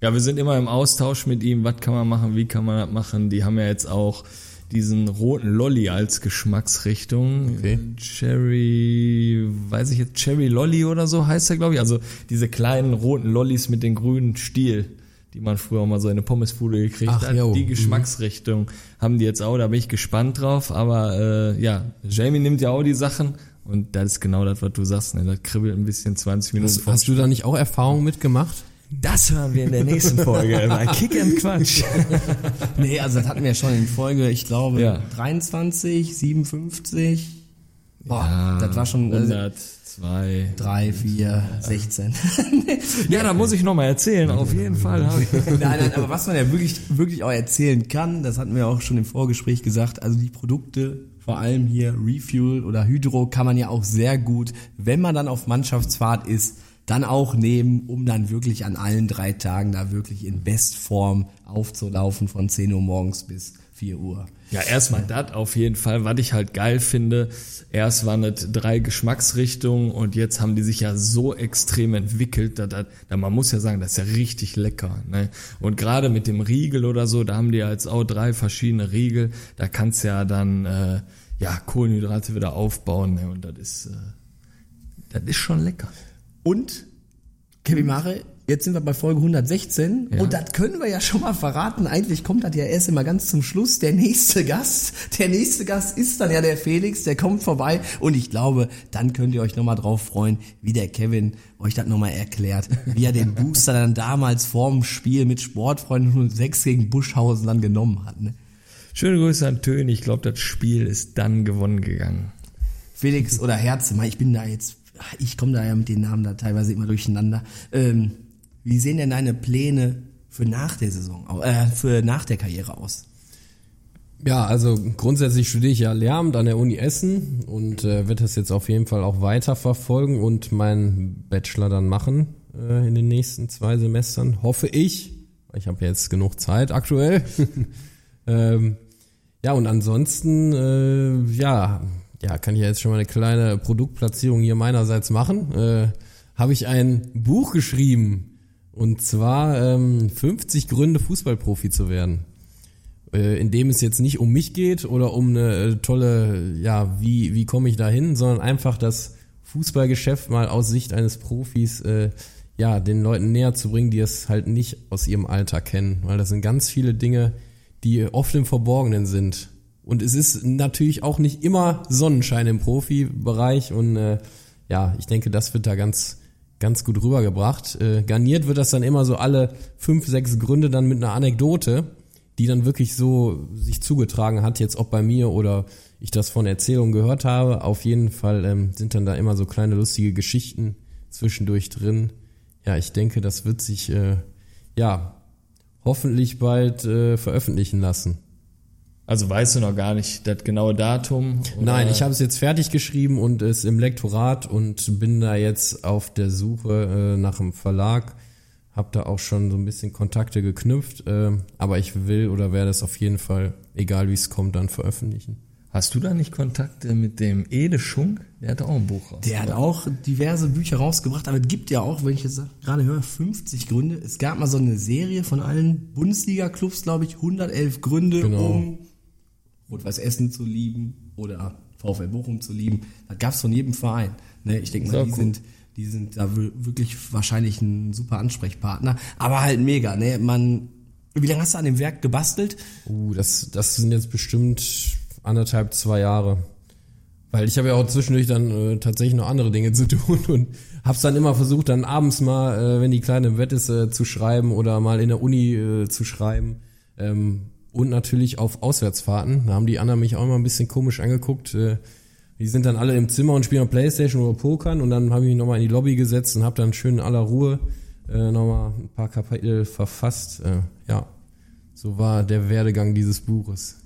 Ja, wir sind immer im Austausch mit ihm. Was kann man machen? Wie kann man das machen? Die haben ja jetzt auch diesen roten Lolly als Geschmacksrichtung. Okay. Cherry, weiß ich jetzt, Cherry Lolly oder so heißt er, glaube ich. Also diese kleinen roten Lollis mit den grünen Stiel, die man früher auch mal so in eine Pommesbude gekriegt Ach, hat. jo. Die Mhm. Geschmacksrichtung haben die jetzt auch. Da bin ich gespannt drauf. Aber äh, ja, Jamie nimmt ja auch die Sachen. Und das ist genau das, was du sagst. Ne? Das kribbelt ein bisschen 20 Minuten Hast, hast du da nicht auch Erfahrungen mitgemacht? Das hören wir in der nächsten Folge bei Kick and Quatsch. Nee, also das hatten wir schon in Folge, ich glaube, Ja. 23, 57. Boah, Ja, das war schon äh, 100, 2. 3, 4, 16. Ja, da muss ich noch mal erzählen. Auf jeden Fall. nein, nein, aber was man ja wirklich, wirklich auch erzählen kann, das hatten wir auch schon im Vorgespräch gesagt, also die Produkte, vor allem hier Refuel oder Hydro, kann man ja auch sehr gut, wenn man dann auf Mannschaftsfahrt ist, dann auch nehmen, um dann wirklich an allen drei Tagen da wirklich in Bestform aufzulaufen von 10 Uhr morgens bis 4 Uhr. Ja, erstmal das auf jeden Fall, was ich halt geil finde. Erst waren es drei Geschmacksrichtungen und jetzt haben die sich ja so extrem entwickelt, dass, dass, man muss ja sagen, das ist ja richtig lecker. Ne? Und gerade mit dem Riegel oder so, da haben die ja jetzt auch drei verschiedene Riegel. Da kannst du ja dann äh, ja Kohlenhydrate wieder aufbauen ne? und das ist äh, das ist schon lecker. Und, Kevin Mare, jetzt sind wir bei Folge 116 Ja. und das können wir ja schon mal verraten. Eigentlich kommt das ja erst immer ganz zum Schluss. Der nächste Gast, der nächste Gast ist dann ja der Felix, der kommt vorbei und ich glaube, dann könnt ihr euch nochmal drauf freuen, wie der Kevin euch das nochmal erklärt, wie er den Booster dann damals vorm Spiel mit Sportfreunden 06 gegen Buschhausen dann genommen hat. Ne? Schöne Grüße an Töne. Ich glaube, das Spiel ist dann gewonnen gegangen. Felix oder Herze, ich bin da jetzt, ich komme da ja mit den Namen da teilweise immer durcheinander. Ähm, wie sehen denn deine Pläne für nach der Saison, äh, für nach der Karriere aus? Ja, also grundsätzlich studiere ich ja Lehramt an der Uni Essen und äh, werde das jetzt auf jeden Fall auch weiter verfolgen und meinen Bachelor dann machen äh, in den nächsten zwei Semestern, hoffe ich. Ich habe jetzt genug Zeit aktuell. ähm, ja, und ansonsten, äh, ja, ja, kann ich ja jetzt schon mal eine kleine Produktplatzierung hier meinerseits machen. Äh, habe ich ein Buch geschrieben und zwar ähm, 50 Gründe, Fußballprofi zu werden äh, in dem es jetzt nicht um mich geht oder um eine äh, tolle, ja, wie, wie komme ich da hin, sondern einfach das Fußballgeschäft mal aus Sicht eines Profis, äh, ja, den Leuten näher zu bringen, die es halt nicht aus ihrem Alter kennen, weil das sind ganz viele Dinge, die oft im Verborgenen sind. Und es ist natürlich auch nicht immer Sonnenschein im Profibereich und äh, ja, ich denke, das wird da ganz ganz gut rübergebracht. Äh, garniert wird das dann immer so alle fünf, sechs Gründe dann mit einer Anekdote, die dann wirklich so sich zugetragen hat, jetzt ob bei mir oder ich das von Erzählungen gehört habe. Auf jeden Fall ähm, sind dann da immer so kleine lustige Geschichten zwischendurch drin. Ja, ich denke, das wird sich äh, ja hoffentlich bald äh, veröffentlichen lassen. Also weißt du noch gar nicht das genaue Datum? oder? Nein, ich habe es jetzt fertig geschrieben und ist im Lektorat und bin da jetzt auf der Suche äh, nach einem Verlag, Hab da auch schon so ein bisschen Kontakte geknüpft, äh, aber ich will oder werde es auf jeden Fall, egal wie es kommt, dann veröffentlichen. Hast du da nicht Kontakte mit dem Ede Schunk? Der hat auch ein Buch raus. Der hat auch diverse Bücher rausgebracht, aber es gibt ja auch, wenn ich jetzt gerade höre, 50 Gründe. Es gab mal so eine Serie von allen Bundesliga-Clubs, glaube ich, 111 Gründe, Genau. um Rot-Weiß Essen zu lieben oder VfL Bochum zu lieben. Das gab's von jedem Verein. Ne, ich denke mal, die cool. sind, die sind da wir- wirklich wahrscheinlich ein super Ansprechpartner. Aber halt mega, ne? Man, wie lange hast du an dem Werk gebastelt? Uh, das, das sind jetzt bestimmt anderthalb, zwei Jahre. Weil ich habe ja auch zwischendurch dann äh, tatsächlich noch andere Dinge zu tun und hab's dann immer versucht, dann abends mal, äh, wenn die Kleine im Bett ist, äh, zu schreiben oder mal in der Uni äh, zu schreiben. Ähm, und natürlich auf Auswärtsfahrten. Da haben die anderen mich auch immer ein bisschen komisch angeguckt. Äh, die sind dann alle im Zimmer und spielen Playstation oder Pokern und dann habe ich mich nochmal in die Lobby gesetzt und habe dann schön in aller Ruhe äh, nochmal ein paar Kapitel verfasst. Äh, ja, so war der Werdegang dieses Buches.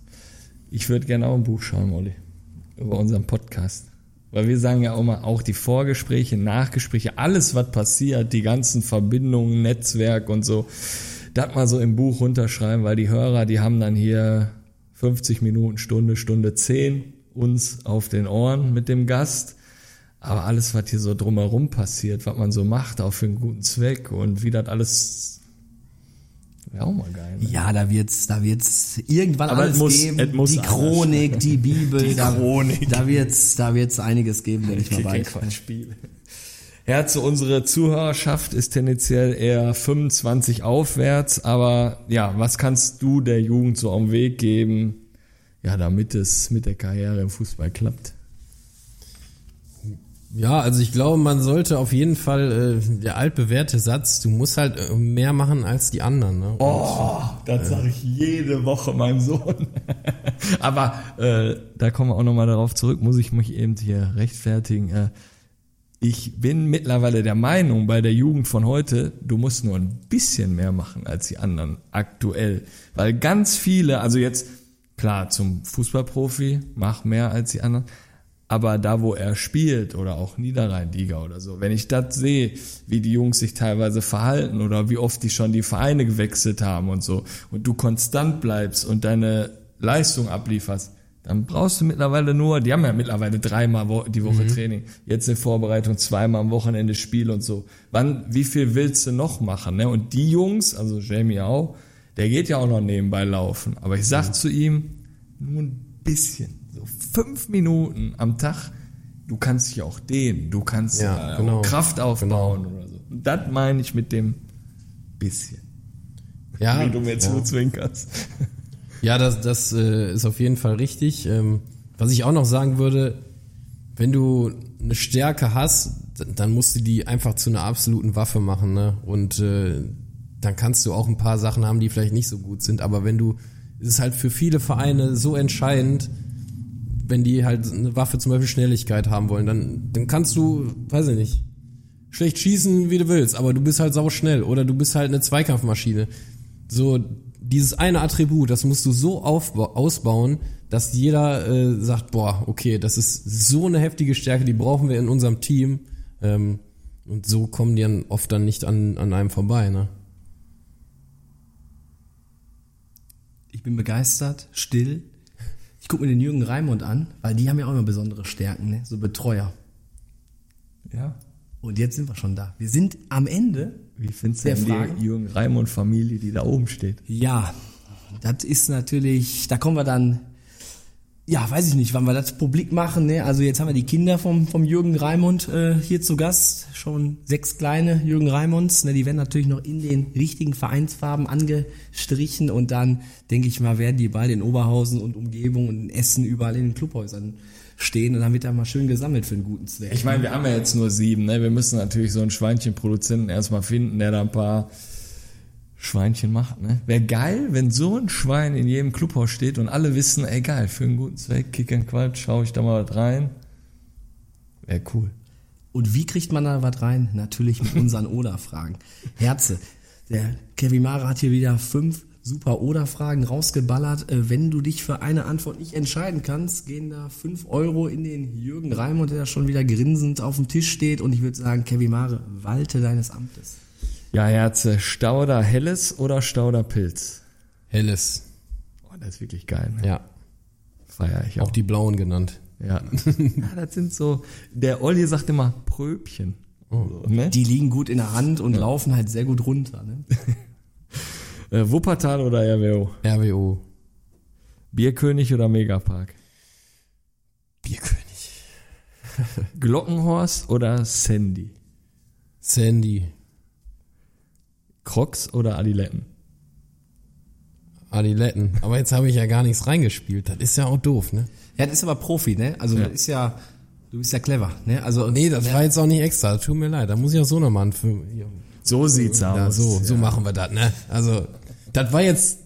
Ich würde gerne auch ein Buch schreiben, Olli. Über unseren Podcast. Weil wir sagen ja auch mal, auch die Vorgespräche, Nachgespräche, alles, was passiert, die ganzen Verbindungen, Netzwerk und so, das mal so im Buch runterschreiben, weil die Hörer, die haben dann hier 50 Minuten, Stunde, Stunde 10 uns auf den Ohren mit dem Gast. Aber alles, was hier so drumherum passiert, was man so macht, auch für einen guten Zweck und wie das alles, wäre auch mal geil. Ne? Ja, da wird's, da wird's irgendwann Aber alles es muss- geben. die alles. Chronik, die Bibel, Die da, Chronik. Da wird's, da wird's einiges geben, denke ich mal Kein bald. Quatschspiel. Herze, unsere Zuhörerschaft ist tendenziell eher 25 aufwärts, aber ja, was kannst du der Jugend so am Weg geben, ja, damit es mit der Karriere im Fußball klappt? Ja, also ich glaube, man sollte auf jeden Fall äh, der altbewährte Satz, du musst halt äh, mehr machen als die anderen. Ne? Oh, das sage ich jede Woche meinem Sohn. aber äh, da kommen wir auch nochmal darauf zurück, muss ich mich eben hier rechtfertigen. Äh, ich bin mittlerweile der Meinung, bei der Jugend von heute, du musst nur ein bisschen mehr machen als die anderen aktuell. Weil ganz viele, also jetzt, klar, zum Fußballprofi, mach mehr als die anderen. Aber da, wo er spielt oder auch Niederrhein-Liga oder so, wenn ich das sehe, wie die Jungs sich teilweise verhalten oder wie oft die schon die Vereine gewechselt haben und so, und du konstant bleibst und deine Leistung ablieferst, dann brauchst du mittlerweile nur, die haben ja mittlerweile dreimal die Woche Training, jetzt in Vorbereitung zweimal am Wochenende Spiel und so. Wann, wie viel willst du noch machen? Ne? Und die Jungs, also Jamie auch, der geht ja auch noch nebenbei laufen. Aber ich sag zu ihm, nur ein bisschen, so fünf Minuten am Tag, du kannst dich auch dehnen, du kannst Ja, äh, genau. Kraft aufbauen oder so. Und das meine ich mit dem bisschen. Ja, wie du mir ja. zuzwinkerst. Ja, das, das äh, ist auf jeden Fall richtig. Ähm, was ich auch noch sagen würde, wenn du eine Stärke hast, dann musst du die einfach zu einer absoluten Waffe machen. Ne? Und äh, dann kannst du auch ein paar Sachen haben, die vielleicht nicht so gut sind. Aber wenn du, es ist halt für viele Vereine so entscheidend, wenn die halt eine Waffe, zum Beispiel Schnelligkeit haben wollen, dann, dann kannst du, weiß ich nicht, schlecht schießen, wie du willst, aber du bist halt sau schnell oder du bist halt eine Zweikampfmaschine. So, dieses eine Attribut, das musst du so ausbauen, dass jeder äh, sagt, boah, okay, das ist so eine heftige Stärke, die brauchen wir in unserem Team. Ähm, und so kommen die dann oft dann nicht an, an einem vorbei, ne? Ich bin begeistert, still. Ich gucke mir den Jürgen Raimund an, weil die haben ja auch immer besondere Stärken, ne? so Betreuer. Ja. Und jetzt sind wir schon da. Wir sind am Ende. Wie findest du denn Fragen? die Jürgen Raimund Familie, die da oben steht? Ja, das ist natürlich, da kommen wir dann, ja, weiß ich nicht, wann wir das publik machen. Ne? Also jetzt haben wir die Kinder vom, vom Jürgen Raimund äh, hier zu Gast, schon sechs kleine Jürgen Raimunds. Ne? Die werden natürlich noch in den richtigen Vereinsfarben angestrichen und dann, denke ich mal, werden die bald in Oberhausen und Umgebung und in Essen überall in den Clubhäusern stehen und dann wird da mal schön gesammelt für einen guten Zweck. Ich meine, wir haben ja jetzt nur sieben, ne? Wir müssen natürlich so einen Schweinchenproduzenten erstmal finden, der da ein paar Schweinchen macht, ne? Wäre geil, wenn so ein Schwein in jedem Clubhaus steht und alle wissen, ey geil, für einen guten Zweck, Kick and Quatsch, schau ich da mal was rein. Wäre cool. Und wie kriegt man da was rein? Natürlich mit unseren Oder-Fragen. Herze, der Kevin Mara hat hier wieder fünf super Oder-Fragen rausgeballert. Äh, Wenn du dich für eine Antwort nicht entscheiden kannst, gehen da fünf Euro in den Jürgen Raimund, der da schon wieder grinsend auf dem Tisch steht. Und ich würde sagen, Kevin Mare, walte deines Amtes. Ja, Herze, Stauder Helles oder Stauder Pilz? Helles. Oh, das ist wirklich geil. Ne? Ja. Feier ich auch. Auch die blauen genannt. Ja. ja, das sind so, der Olli sagt immer Pröbchen. So, ne? Die liegen gut in der Hand und laufen halt sehr gut runter. Ne? Äh, Wuppertal oder RWO? RWO. Bierkönig oder Megapark? Bierkönig. Glockenhorst oder Sandy? Sandy. Crocs oder Adiletten? Adiletten. Aber jetzt habe ich ja gar nichts reingespielt. Das ist ja auch doof, ne? Ja, das ist aber Profi, ne? Also Ja. das ist ja, du bist ja clever, ne? Also Nee, das war jetzt auch nicht extra. Tut mir leid. Da muss ich auch so nochmal für. So sieht's Ja, aus. so, so machen wir das, ne? Also, das war jetzt,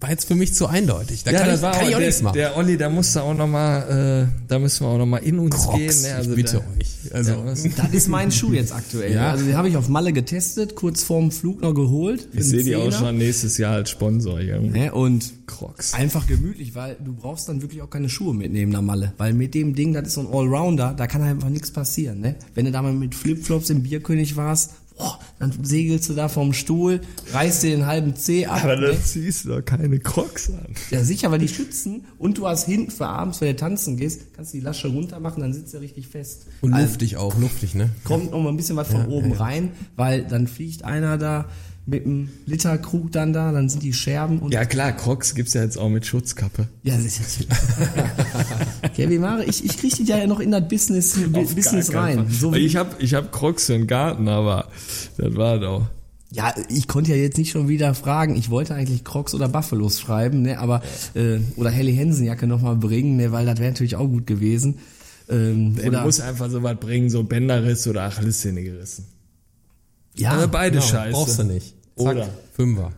war jetzt für mich zu eindeutig. Da kann, ich, kann ich auch der, nichts machen. Der Olli, da musste auch noch mal, äh, da müssen wir auch noch mal in uns Crocs, gehen. Ne? Also ich bitte da, euch. Also, Ja, das ist mein Schuh jetzt aktuell. Ja. Also den habe ich auf Malle getestet, kurz vorm Flug noch geholt. ich sehe die auch schon nächstes Jahr als Sponsor irgendwie. Ne? Und Crocs. einfach gemütlich, weil du brauchst dann wirklich auch keine Schuhe mitnehmen nach Malle. Weil mit dem Ding, das ist so ein Allrounder, da kann einfach nichts passieren. Ne? Wenn du da mal mit Flipflops im Bierkönig warst, boah, dann segelst du da vom Stuhl, reißt dir den halben Zeh ab. Aber ne? dann ziehst du doch keine Crocs an. Ja, sicher, weil die schützen und du hast hinten für abends, wenn du tanzen gehst, kannst du die Lasche runter machen, dann sitzt er richtig fest. und Also, luftig auch, luftig, ne? kommt noch mal ein bisschen was von oben rein, weil dann fliegt einer da mit einem Literkrug dann da, dann sind die Scherben und Ja klar, Crocs gibt's ja jetzt auch mit Schutzkappe. ja sicher. Kevin Mare, ich, ich krieg dich ja noch in das Business, Auf Business rein. So ich hab, ich hab Crocs für den Garten, aber das war doch. ja, ich konnte ja jetzt nicht schon wieder fragen. Ich wollte eigentlich Crocs oder Buffalos schreiben, ne, aber äh, oder Helly Hansen Jacke noch mal bringen, ne, weil das wäre natürlich auch gut gewesen. Ähm, Du oder musst einfach so was bringen, so Bänderriss oder Achillessehne gerissen. Ja, Aber beide Genau, scheiße. Brauchst du nicht. Zack, Oder? Fünfer.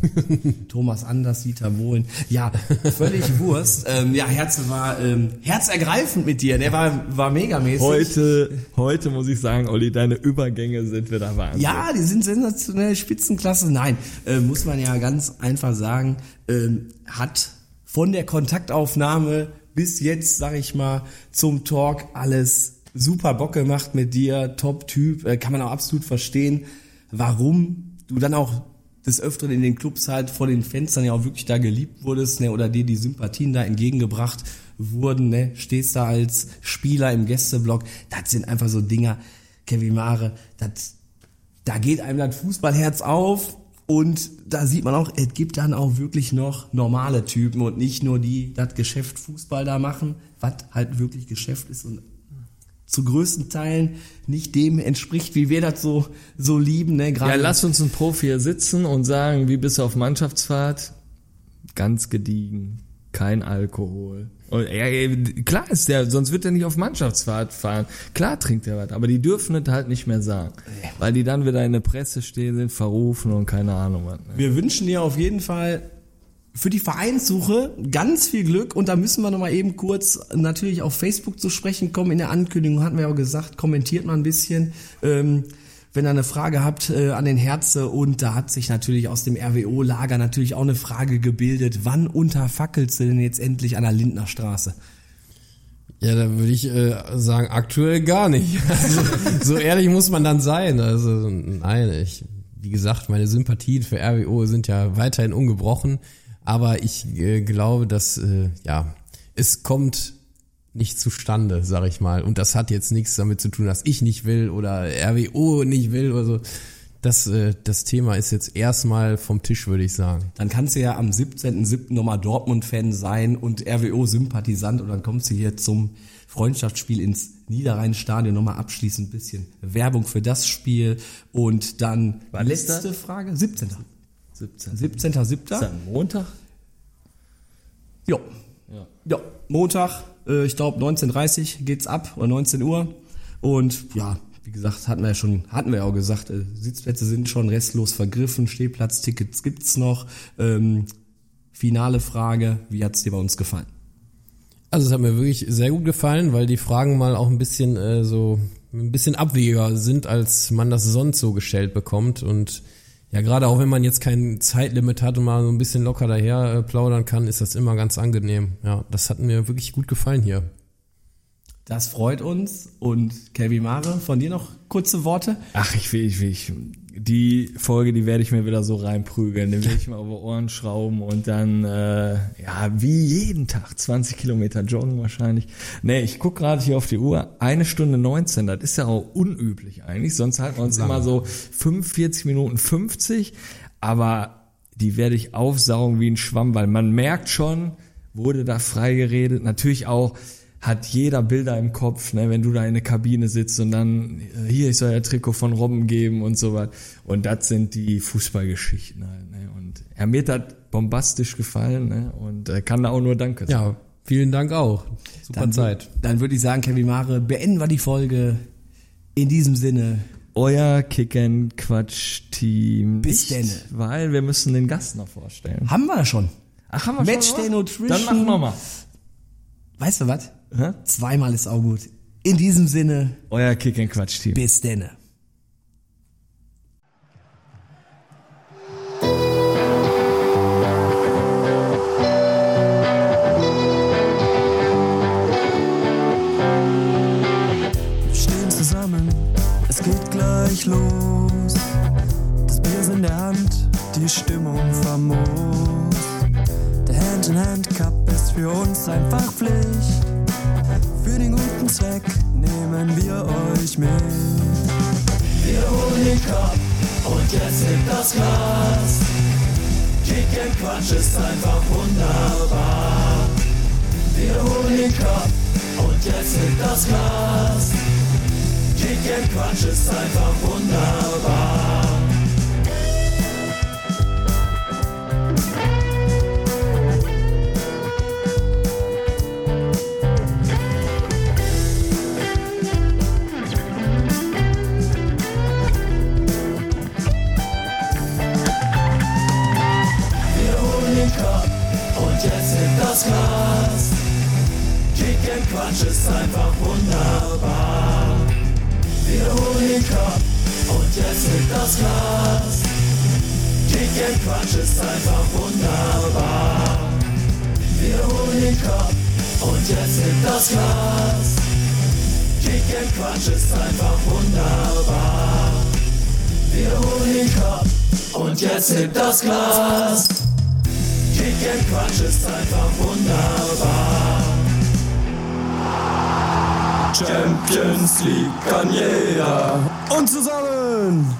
Thomas Anders, Dieter Bohlen. Ja, völlig Wurst. Ähm, ja, Herz war ähm, herzergreifend mit dir. Der war, war megamäßig. Heute, heute muss ich sagen, Olli, deine Übergänge sind wieder Wahnsinn. Ja, die sind sensationell Spitzenklasse. Nein, äh, muss man ja ganz einfach sagen, ähm, hat von der Kontaktaufnahme bis jetzt, sag ich mal, zum Talk alles super Bock gemacht mit dir, Top-Typ, äh, kann man auch absolut verstehen, warum du dann auch des Öfteren in den Clubs halt vor den Fenstern ja auch wirklich da geliebt wurdest, ne, oder dir die Sympathien da entgegengebracht wurden, ne, stehst da als Spieler im Gästeblock, das sind einfach so Dinger, Kevin Mare, das, da geht einem das Fußballherz auf und da sieht man auch, es gibt dann auch wirklich noch normale Typen und nicht nur die das Geschäft Fußball da machen, was halt wirklich Geschäft ist und zu größten Teilen nicht dem entspricht, wie wir das so, so lieben, ne, gerade. Ja, lass uns einen Profi hier sitzen und sagen, wie bist du auf Mannschaftsfahrt? Ganz gediegen, kein Alkohol. Und, ja, klar ist der, sonst wird er nicht auf Mannschaftsfahrt fahren. Klar trinkt er was, aber die dürfen es halt nicht mehr sagen. Weil die dann wieder in der Presse stehen, sind verrufen und keine Ahnung was. Ne? Wir wünschen dir auf jeden Fall für die Vereinssuche ganz viel Glück und da müssen wir nochmal eben kurz natürlich auf Facebook zu sprechen kommen. In der Ankündigung hatten wir ja auch gesagt, kommentiert mal ein bisschen, ähm, wenn ihr eine Frage habt äh, an den Herze und da hat sich natürlich aus dem RWO-Lager natürlich auch eine Frage gebildet, wann unterfackelst du denn jetzt endlich an der Lindner Straße? Ja, da würde ich äh, sagen, aktuell gar nicht. Also, so ehrlich muss man dann sein. Also nein, ich, wie gesagt, meine Sympathien für RWO sind ja weiterhin ungebrochen. Aber ich äh, glaube, dass äh, ja es kommt nicht zustande, sag ich mal. Und das hat jetzt nichts damit zu tun, dass ich nicht will oder RWO nicht will oder so. Das, äh, das Thema ist jetzt erstmal vom Tisch, würde ich sagen. Dann kannst du ja am 17.07. nochmal Dortmund-Fan sein und RWO-Sympathisant und dann kommst du hier zum Freundschaftsspiel ins Niederrheinstadion nochmal abschließend ein bisschen Werbung für das Spiel und dann Wann letzte Frage, 17. 17. 17.07. Ist das ein Montag? Jo. Ja. Montag, äh, ich glaube 19.30 geht's ab oder 19 Uhr und ja, wie gesagt, hatten wir ja schon, hatten wir ja auch gesagt, äh, Sitzplätze sind schon restlos vergriffen, Stehplatztickets gibt's noch. Ähm, finale Frage, wie hat's dir bei uns gefallen? Also es hat mir wirklich sehr gut gefallen, weil die Fragen mal auch ein bisschen äh, so ein bisschen abwegiger sind, als man das sonst so gestellt bekommt. Und ja, gerade auch wenn man jetzt kein Zeitlimit hat und mal so ein bisschen locker daher äh, plaudern kann, ist das immer ganz angenehm. Ja, das hat mir wirklich gut gefallen hier. Das freut uns und Kelvin Mare, von dir noch kurze Worte? Ach, ich will, ich will, ich, die Folge, die werde ich mir wieder so reinprügeln. Den werde ich mir auf die Ohren schrauben und dann, äh, ja, wie jeden Tag 20 Kilometer joggen wahrscheinlich. Nee, ich guck gerade hier auf die Uhr. Eine Stunde 19, das ist ja auch unüblich eigentlich. Sonst halten wir uns immer so 45 Minuten 50. Aber die werde ich aufsaugen wie ein Schwamm, weil man merkt schon, wurde da frei geredet. Natürlich auch, hat jeder Bilder im Kopf, ne, wenn du da in der Kabine sitzt und dann, äh, hier, ich soll ja Trikot von Robben geben und so was. Und das sind die Fußballgeschichten halt. Ne. Und er mir hat bombastisch gefallen ne, und äh, kann da auch nur Danke sagen. Ja, vielen Dank auch. Super Dann, Zeit. Dann würde ich sagen, Kevin Mare, beenden wir die Folge in diesem Sinne. Euer Kick-and-Quatsch-Team. Bis nicht, denne. Weil wir müssen den Gast noch vorstellen. Haben wir schon? Ach, haben wir Match schon? Day oder? Nutrition. Dann machen wir mal. Weißt du was? Hä? Zweimal ist auch gut. In diesem Sinne, Euer Kick-and-Quatsch-Team. bis denne. Wir stehen zusammen, es geht gleich los. Das Bier ist in der Hand, die Stimmung famos. Der Hand-in-Hand-Cup ist für uns einfach Pflicht. Den Zweck nehmen wir euch mit. Wir holen den Cup und jetzt hebt das Glas. Kick and Quatsch ist einfach wunderbar. Wir holen den Cup und jetzt hebt das Glas. Kick and Quatsch ist einfach wunderbar. Glas. Kick and Quatsch ist einfach wunderbar. Wir holen den Cup und jetzt hebt das Glas. Kick and Quatsch ist einfach wunderbar. Wir holen den Cup und jetzt hebt das Glas. Kick and Quatsch ist einfach wunderbar. Wir holen den Cup und jetzt hebt das Glas. Kick and Quatsch ist einfach wunderbar. Champions League kann jeder. Und zusammen